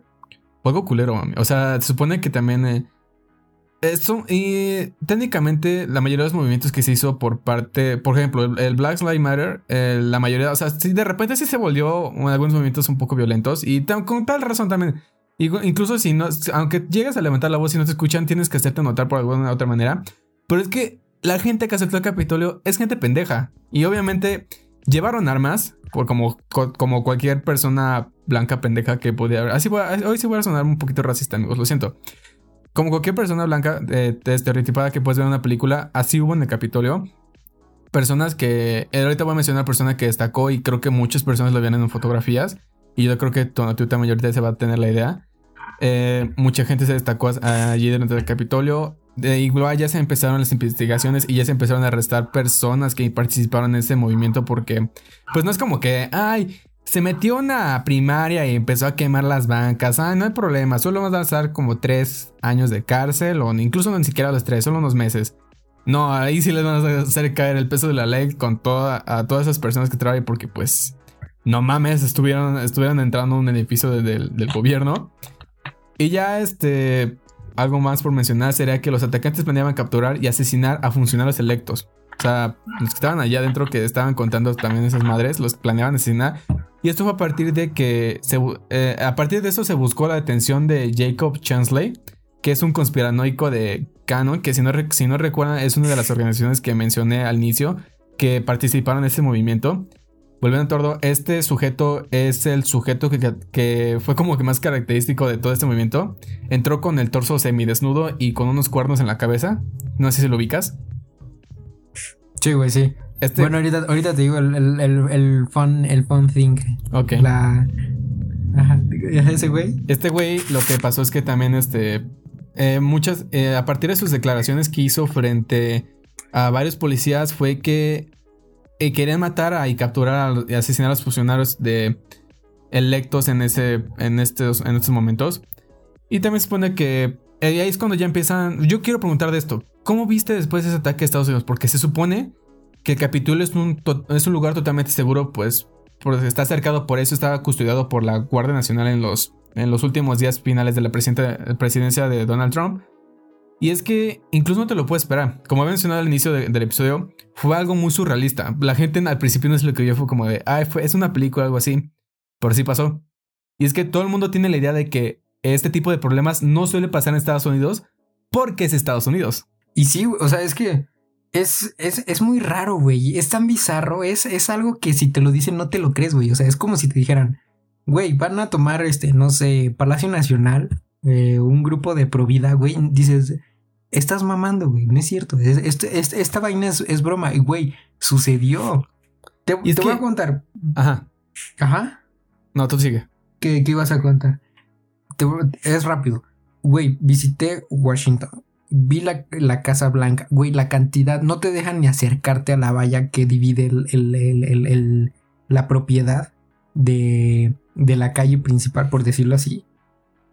algo culero. mami. O sea, se supone que también... eh, eso, y técnicamente la mayoría de los movimientos que se hizo por parte, por ejemplo, el, el Black Lives Matter, eh, la mayoría, o sea, sí, de repente sí se volvió en algunos movimientos un poco violentos y con tal razón también. Incluso si no, aunque llegas a levantar la voz y no te escuchan, tienes que hacerte notar por alguna otra manera. Pero es que la gente que aceptó el Capitolio es gente pendeja. Y obviamente llevaron armas, por como, co- como cualquier persona blanca pendeja que podía haber. Así voy a- hoy sí voy a sonar un poquito racista, amigos, lo siento. Como cualquier persona blanca eh, estereotipada que puedes ver en una película, así hubo en el Capitolio. personas que. eh, Ahorita voy a mencionar una persona que destacó y creo que muchas personas lo vieron en fotografías. Y yo creo que tú también ahorita se va a tener la idea. Eh, mucha gente se destacó allí durante el Capitolio. De igual ya se empezaron las investigaciones y ya se empezaron a arrestar personas que participaron en ese movimiento porque, pues no es como que, ay, se metió una primaria y empezó a quemar las bancas. Ah, no hay problema, solo vamos a dar como tres años de cárcel o incluso no ni siquiera los tres, solo unos meses. No, ahí sí les van a hacer caer el peso de la ley con toda, a todas esas personas que trabajan porque pues, no mames, estuvieron, estuvieron entrando a un edificio de, de, del gobierno. Y ya este, algo más por mencionar sería que los atacantes planeaban capturar y asesinar a funcionarios electos. O sea, los que estaban allá adentro que estaban contando también esas madres, los planeaban asesinar. Y esto fue a partir de que se, eh, a partir de eso se buscó la detención de Jacob Chansley, que es un conspiranoico de Canon, que si no, si recuerdan es una de las organizaciones que mencioné al inicio que participaron en ese movimiento. Volviendo a todo, este sujeto es el sujeto que, que, fue como que más característico de todo este movimiento. Entró con el torso semidesnudo y con unos cuernos en la cabeza. No sé si lo ubicas. Sí, güey, sí. Este... Bueno, ahorita, ahorita te digo el, el, el, el, fun, el fun thing. Ok. La... Ajá, ese güey. Este güey lo que pasó es que también este... Eh, muchas... Eh, a partir de sus declaraciones que hizo frente a varios policías fue que eh, querían matar a, y capturar y asesinar a los funcionarios de electos en, ese, en, estos, en estos momentos. Y también se supone que ahí es cuando ya empiezan... Yo quiero preguntar de esto. ¿Cómo viste después de ese ataque a Estados Unidos? Porque se supone que el Capitolio es un, es un lugar totalmente seguro, pues porque está cercado por eso, estaba custodiado por la Guardia Nacional en los, en los últimos días finales de la presidencia de Donald Trump. Y es que incluso no te lo puedes esperar. Como había mencionado al inicio de, del episodio, fue algo muy surrealista. La gente al principio no se lo creyó, fue como de, ay, fue, es una película o algo así. Pero sí pasó. Y es que todo el mundo tiene la idea de que este tipo de problemas no suele pasar en Estados Unidos porque es Estados Unidos. Y sí, o sea, es que es, es, es muy raro, güey. Es tan bizarro. Es, es algo que si te lo dicen no te lo crees, güey. O sea, es como si te dijeran, güey, van a tomar este, no sé, Palacio Nacional, eh, un grupo de Provida, güey. Dices, estás mamando, güey. No es cierto. Es, es, es, esta vaina es, broma. Y, güey, sucedió. Te, te que... voy a contar. Ajá. Ajá. No, tú sigue. ¿Qué, qué ibas a contar? Te, es rápido. Güey, visité Washington vi la, la, Casa Blanca, güey, la cantidad, no te dejan ni acercarte a la valla que divide el, el, el, la propiedad de, de la calle principal, por decirlo así.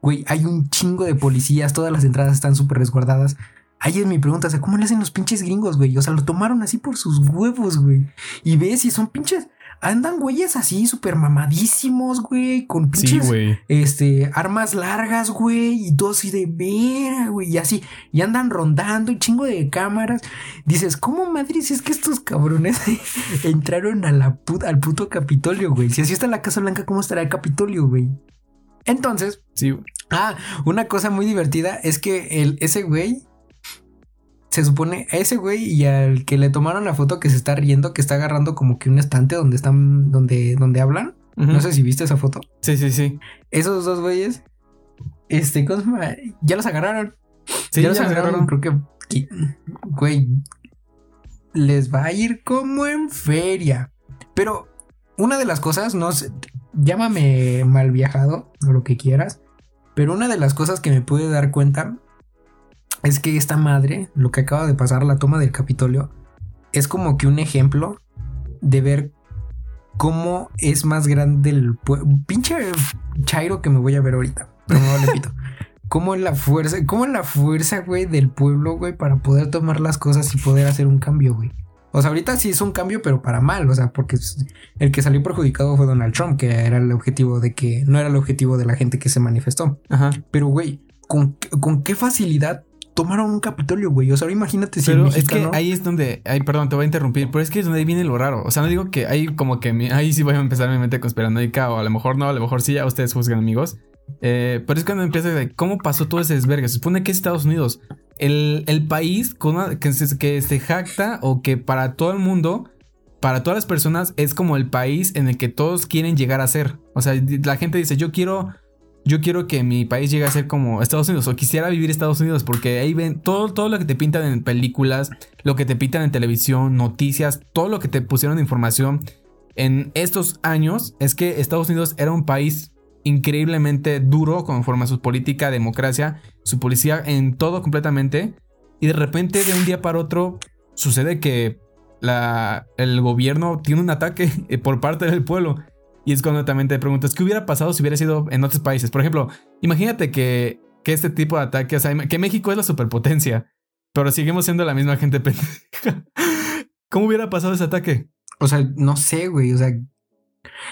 Güey, hay un chingo de policías, todas las entradas están súper resguardadas. Ahí es mi pregunta, o sea, ¿cómo le hacen los pinches gringos, güey? O sea, lo tomaron así por sus huevos, güey. Y ves, y son pinches andan güeyes así súper mamadísimos, güey, con pinches sí, este, armas largas, güey, y todo así de vera, güey, y así, y andan rondando, y chingo de cámaras. Dices, ¿cómo madre si es que estos cabrones entraron a la al puto Capitolio, güey? Si así está la Casa Blanca, ¿cómo estará el Capitolio, güey? Entonces, sí. Ah, una cosa muy divertida es que el, ese güey se supone a ese güey y al que le tomaron la foto que se está riendo, que está agarrando como que un estante donde están, donde, donde hablan. Uh -huh. No sé si viste esa foto. Sí, sí, sí. Esos dos güeyes, este. Ya los agarraron. Sí, ya los agarraron. Creo que, que, güey, les va a ir como en feria. Pero una de las cosas, no sé, llámame mal viajado o lo que quieras, pero una de las cosas que me pude dar cuenta es que esta madre, lo que acaba de pasar, la toma del Capitolio, es como que un ejemplo de ver cómo es más grande el pinche chairo que me voy a ver ahorita. Pero no le pito. Cómo la fuerza, cómo la fuerza, güey, del pueblo, güey, para poder tomar las cosas y poder hacer un cambio, güey. O sea, ahorita sí es un cambio, pero para mal, o sea, porque el que salió perjudicado fue Donald Trump, que era el objetivo de que no era el objetivo de la gente que se manifestó. Ajá. Pero, güey, ¿con, con qué facilidad tomaron un Capitolio, güey. O sea, ahora imagínate si pero es que ahí es donde, ay, perdón, te voy a interrumpir, pero es que es donde ahí viene lo raro. O sea, no digo que hay como que mi, ahí sí voy a empezar mi mente conspiranoica, o a lo mejor no, a lo mejor sí, ya ustedes juzgan, amigos. Eh, pero es cuando empieza de cómo pasó todo ese desvergue. Se supone que es Estados Unidos, el, el país con una, que, se, que se jacta o que para todo el mundo, para todas las personas, es como el país en el que todos quieren llegar a ser. O sea, la gente dice, yo quiero yo quiero que mi país llegue a ser como Estados Unidos o quisiera vivir Estados Unidos porque ahí ven todo, todo lo que te pintan en películas, lo que te pintan en televisión, noticias, todo lo que te pusieron de información en estos años es que Estados Unidos era un país increíblemente duro conforme a su política, democracia, su policía, en todo completamente. Y de repente, de un día para otro, sucede que el gobierno tiene un ataque por parte del pueblo. Y es cuando también te preguntas, ¿qué hubiera pasado si hubiera sido en otros países? Por ejemplo, imagínate que, que este tipo de ataques, que México es la superpotencia, pero seguimos siendo la misma gente pendeja. ¿Cómo hubiera pasado ese ataque? O sea, no sé, güey. O sea,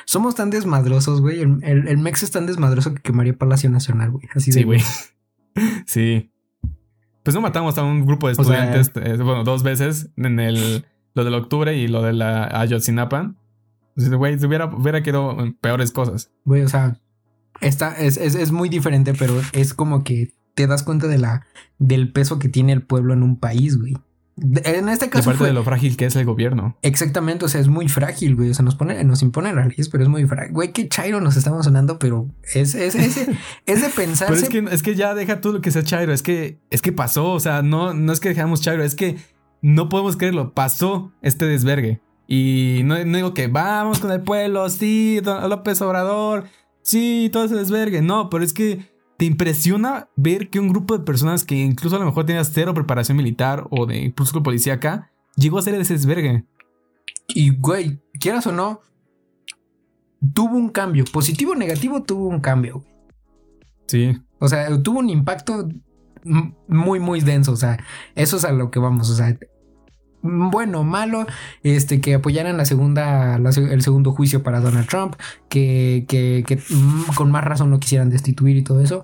somos tan desmadrosos, güey. El, el, Mex es tan desmadroso que quemaría Palacio Nacional, güey. Así de. Sí, güey. sí. Pues no matamos a un grupo de estudiantes, eh, bueno, dos veces en el lo del octubre y lo de la Ayotzinapa. Güey, hubiera, hubiera quedado peores cosas. Güey, o sea, esta es, es, es, muy diferente, pero es como que te das cuenta de la, del peso que tiene el pueblo en un país, güey. En este caso. Aparte de lo frágil que es el gobierno. Exactamente, o sea, es muy frágil, güey. O sea, nos pone, nos impone la ley, pero es muy frágil. Güey, qué chairo nos estamos sonando, pero es, es, es, es de pensar. Pero es que, es que ya deja tú lo que sea chairo. Es que, es que pasó. O sea, no, no es que dejamos chairo, es que no podemos creerlo. Pasó este desvergue. Y no, no digo que vamos con el pueblo, sí, López Obrador, sí, todo ese desvergue. No, pero es que ¿Te impresiona ver que un grupo de personas que incluso a lo mejor tenía cero preparación militar o de impulso policíaca llegó a ser ese desvergue? Y, güey, quieras o no, tuvo un cambio. Positivo o negativo, tuvo un cambio. Sí. O sea, tuvo un impacto muy, muy denso. O sea, eso es a lo que vamos. O sea, bueno, malo, este, que apoyaran la segunda, el segundo juicio para Donald Trump, que, que, mm, con más razón lo quisieran destituir y todo eso.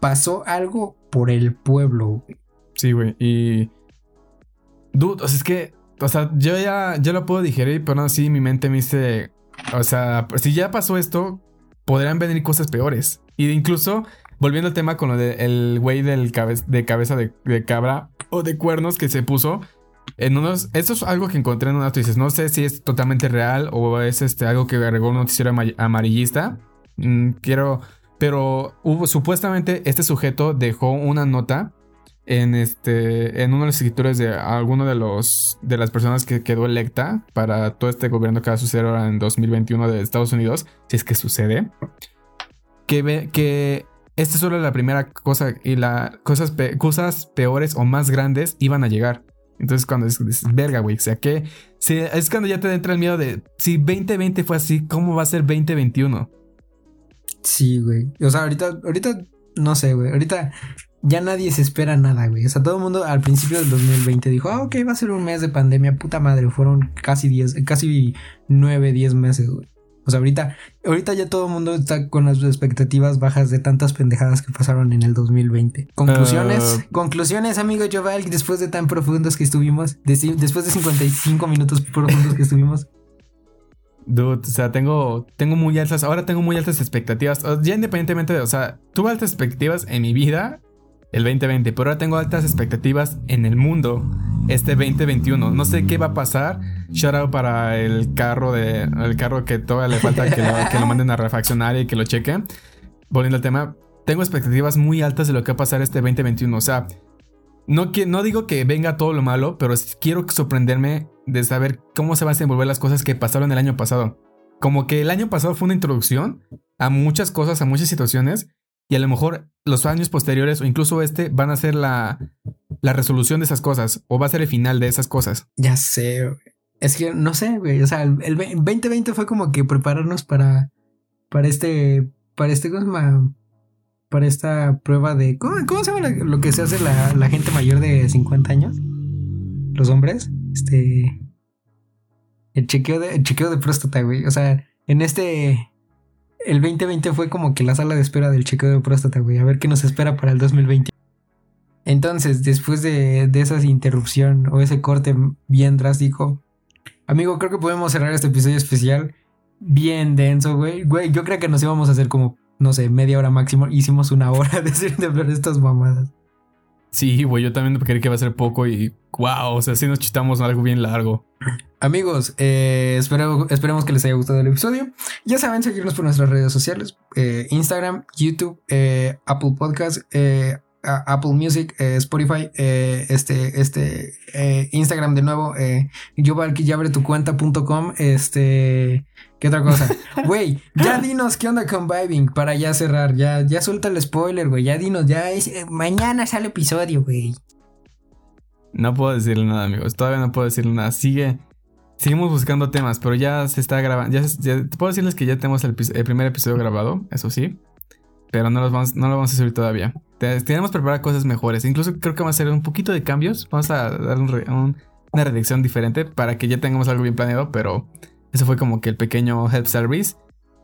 Pasó algo por el pueblo, Sí, güey, y... Dude, o sea, es que, o sea, yo ya, yo lo puedo digerir, pero no, sí, mi mente me dice, o sea, si ya pasó esto, podrán venir cosas peores. Y incluso, volviendo al tema con lo del güey del de cabeza de, de cabra o de cuernos que se puso, en unos, esto es algo que encontré en unas noticias. No sé si es totalmente real o es este, algo que agregó un noticiero amarillista. Mm, quiero. Pero hubo, supuestamente este sujeto dejó una nota en este. en uno de los escritores de alguno de los. de las personas que quedó electa para todo este gobierno que va a suceder ahora en 2021 de Estados Unidos. Si es que sucede. Que ve que. Esta es solo la primera cosa y las cosas, cosas peores o más grandes iban a llegar. Entonces cuando es, verga, güey, o sea que es cuando ya te entra el miedo de si 2020 fue así, ¿cómo va a ser 2021? Sí, güey. O sea, ahorita, ahorita, no sé, güey. Ahorita ya nadie se espera nada, güey. O sea, todo el mundo al principio del 2020 dijo, ah, ok, va a ser un mes de pandemia, puta madre. Fueron casi 10, casi 9, 10 meses, güey. O sea, ahorita, ahorita ya todo el mundo está con las expectativas bajas de tantas pendejadas que pasaron en el 2020. Conclusiones, ah. conclusiones, amigo Joval, después de tan profundos que estuvimos, después de 55 minutos profundos que estuvimos. Dude, o sea, tengo, tengo muy altas, ahora tengo muy altas expectativas. Ya independientemente de, o sea, tuve altas expectativas en mi vida el 2020, pero ahora tengo altas expectativas en el mundo este 2021. No sé qué va a pasar. Shout out para el carro de el carro que todavía le falta que lo, que manden a refaccionar y que lo chequen. Volviendo al tema, tengo expectativas muy altas de lo que va a pasar este 2021. O sea, no, no digo que venga todo lo malo, pero quiero sorprenderme de saber cómo se van a desenvolver las cosas que pasaron el año pasado. Como que el año pasado fue una introducción a muchas cosas, a muchas situaciones y a lo mejor los años posteriores o incluso este van a ser la, la resolución de esas cosas o va a ser el final de esas cosas. Ya sé. Es que no sé, güey. O sea, el 2020 fue como que prepararnos para, para este, para este, ¿cómo? Para esta prueba de, ¿cómo, cómo se llama lo que se hace la, la gente mayor de 50 años? Los hombres, este, el chequeo de, el chequeo de próstata, güey. O sea, en este, el 2020 fue como que la sala de espera del chequeo de próstata, güey. A ver qué nos espera para el 2020. Entonces, después de, de esa interrupción o ese corte bien drástico, amigo, creo que podemos cerrar este episodio especial bien denso, güey. Güey, yo creo que nos íbamos a hacer como, no sé, media hora máximo. Hicimos una hora de hacer de hablar estas mamadas. Sí, güey, yo también creí que iba a ser poco y wow, o sea, sí nos chistamos algo bien largo. Amigos, eh, espero, esperemos que les haya gustado el episodio. Ya saben, seguirnos por nuestras redes sociales: eh, Instagram, YouTube, eh, Apple Podcast, Apple Music, Spotify, este, este, Instagram de nuevo, yo cuenta.com, este, ¿qué otra cosa? Güey, ya dinos qué onda con Vibing para ya cerrar, ya, ya suelta el spoiler, güey, ya dinos, ya es, mañana sale episodio, güey. No puedo decirle nada, amigos. Todavía no puedo decirle nada. Sigue. Seguimos buscando temas, pero ya se está grabando. Puedo decirles que ya tenemos el, primer episodio grabado, eso sí. Pero no, los vamos, lo vamos a subir todavía. Te- Tenemos preparar cosas mejores. Incluso creo que vamos a hacer un poquito de cambios. Vamos a dar una redacción diferente para que ya tengamos algo bien planeado. Pero eso fue como que el pequeño help service.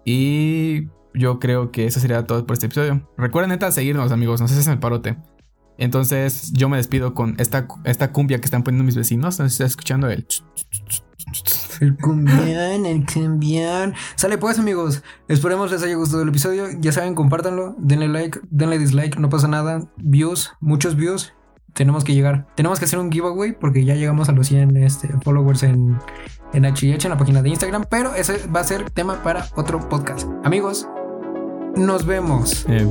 Y yo creo que eso sería todo por este episodio. Recuerden neta seguirnos, amigos. No sé si es el parote. Entonces yo me despido con esta, esta cumbia que están poniendo mis vecinos. No sé si estás escuchando el... El cumbión, el cumbión. Sale pues amigos, esperemos les haya gustado el episodio. Ya saben, compártanlo, denle like, denle dislike, no pasa nada. Views, muchos views. Tenemos que llegar. Tenemos que hacer un giveaway porque ya llegamos a los 100 este, followers en, en HH, en la página de Instagram. Pero ese va a ser tema para otro podcast. Amigos, nos vemos. Eh,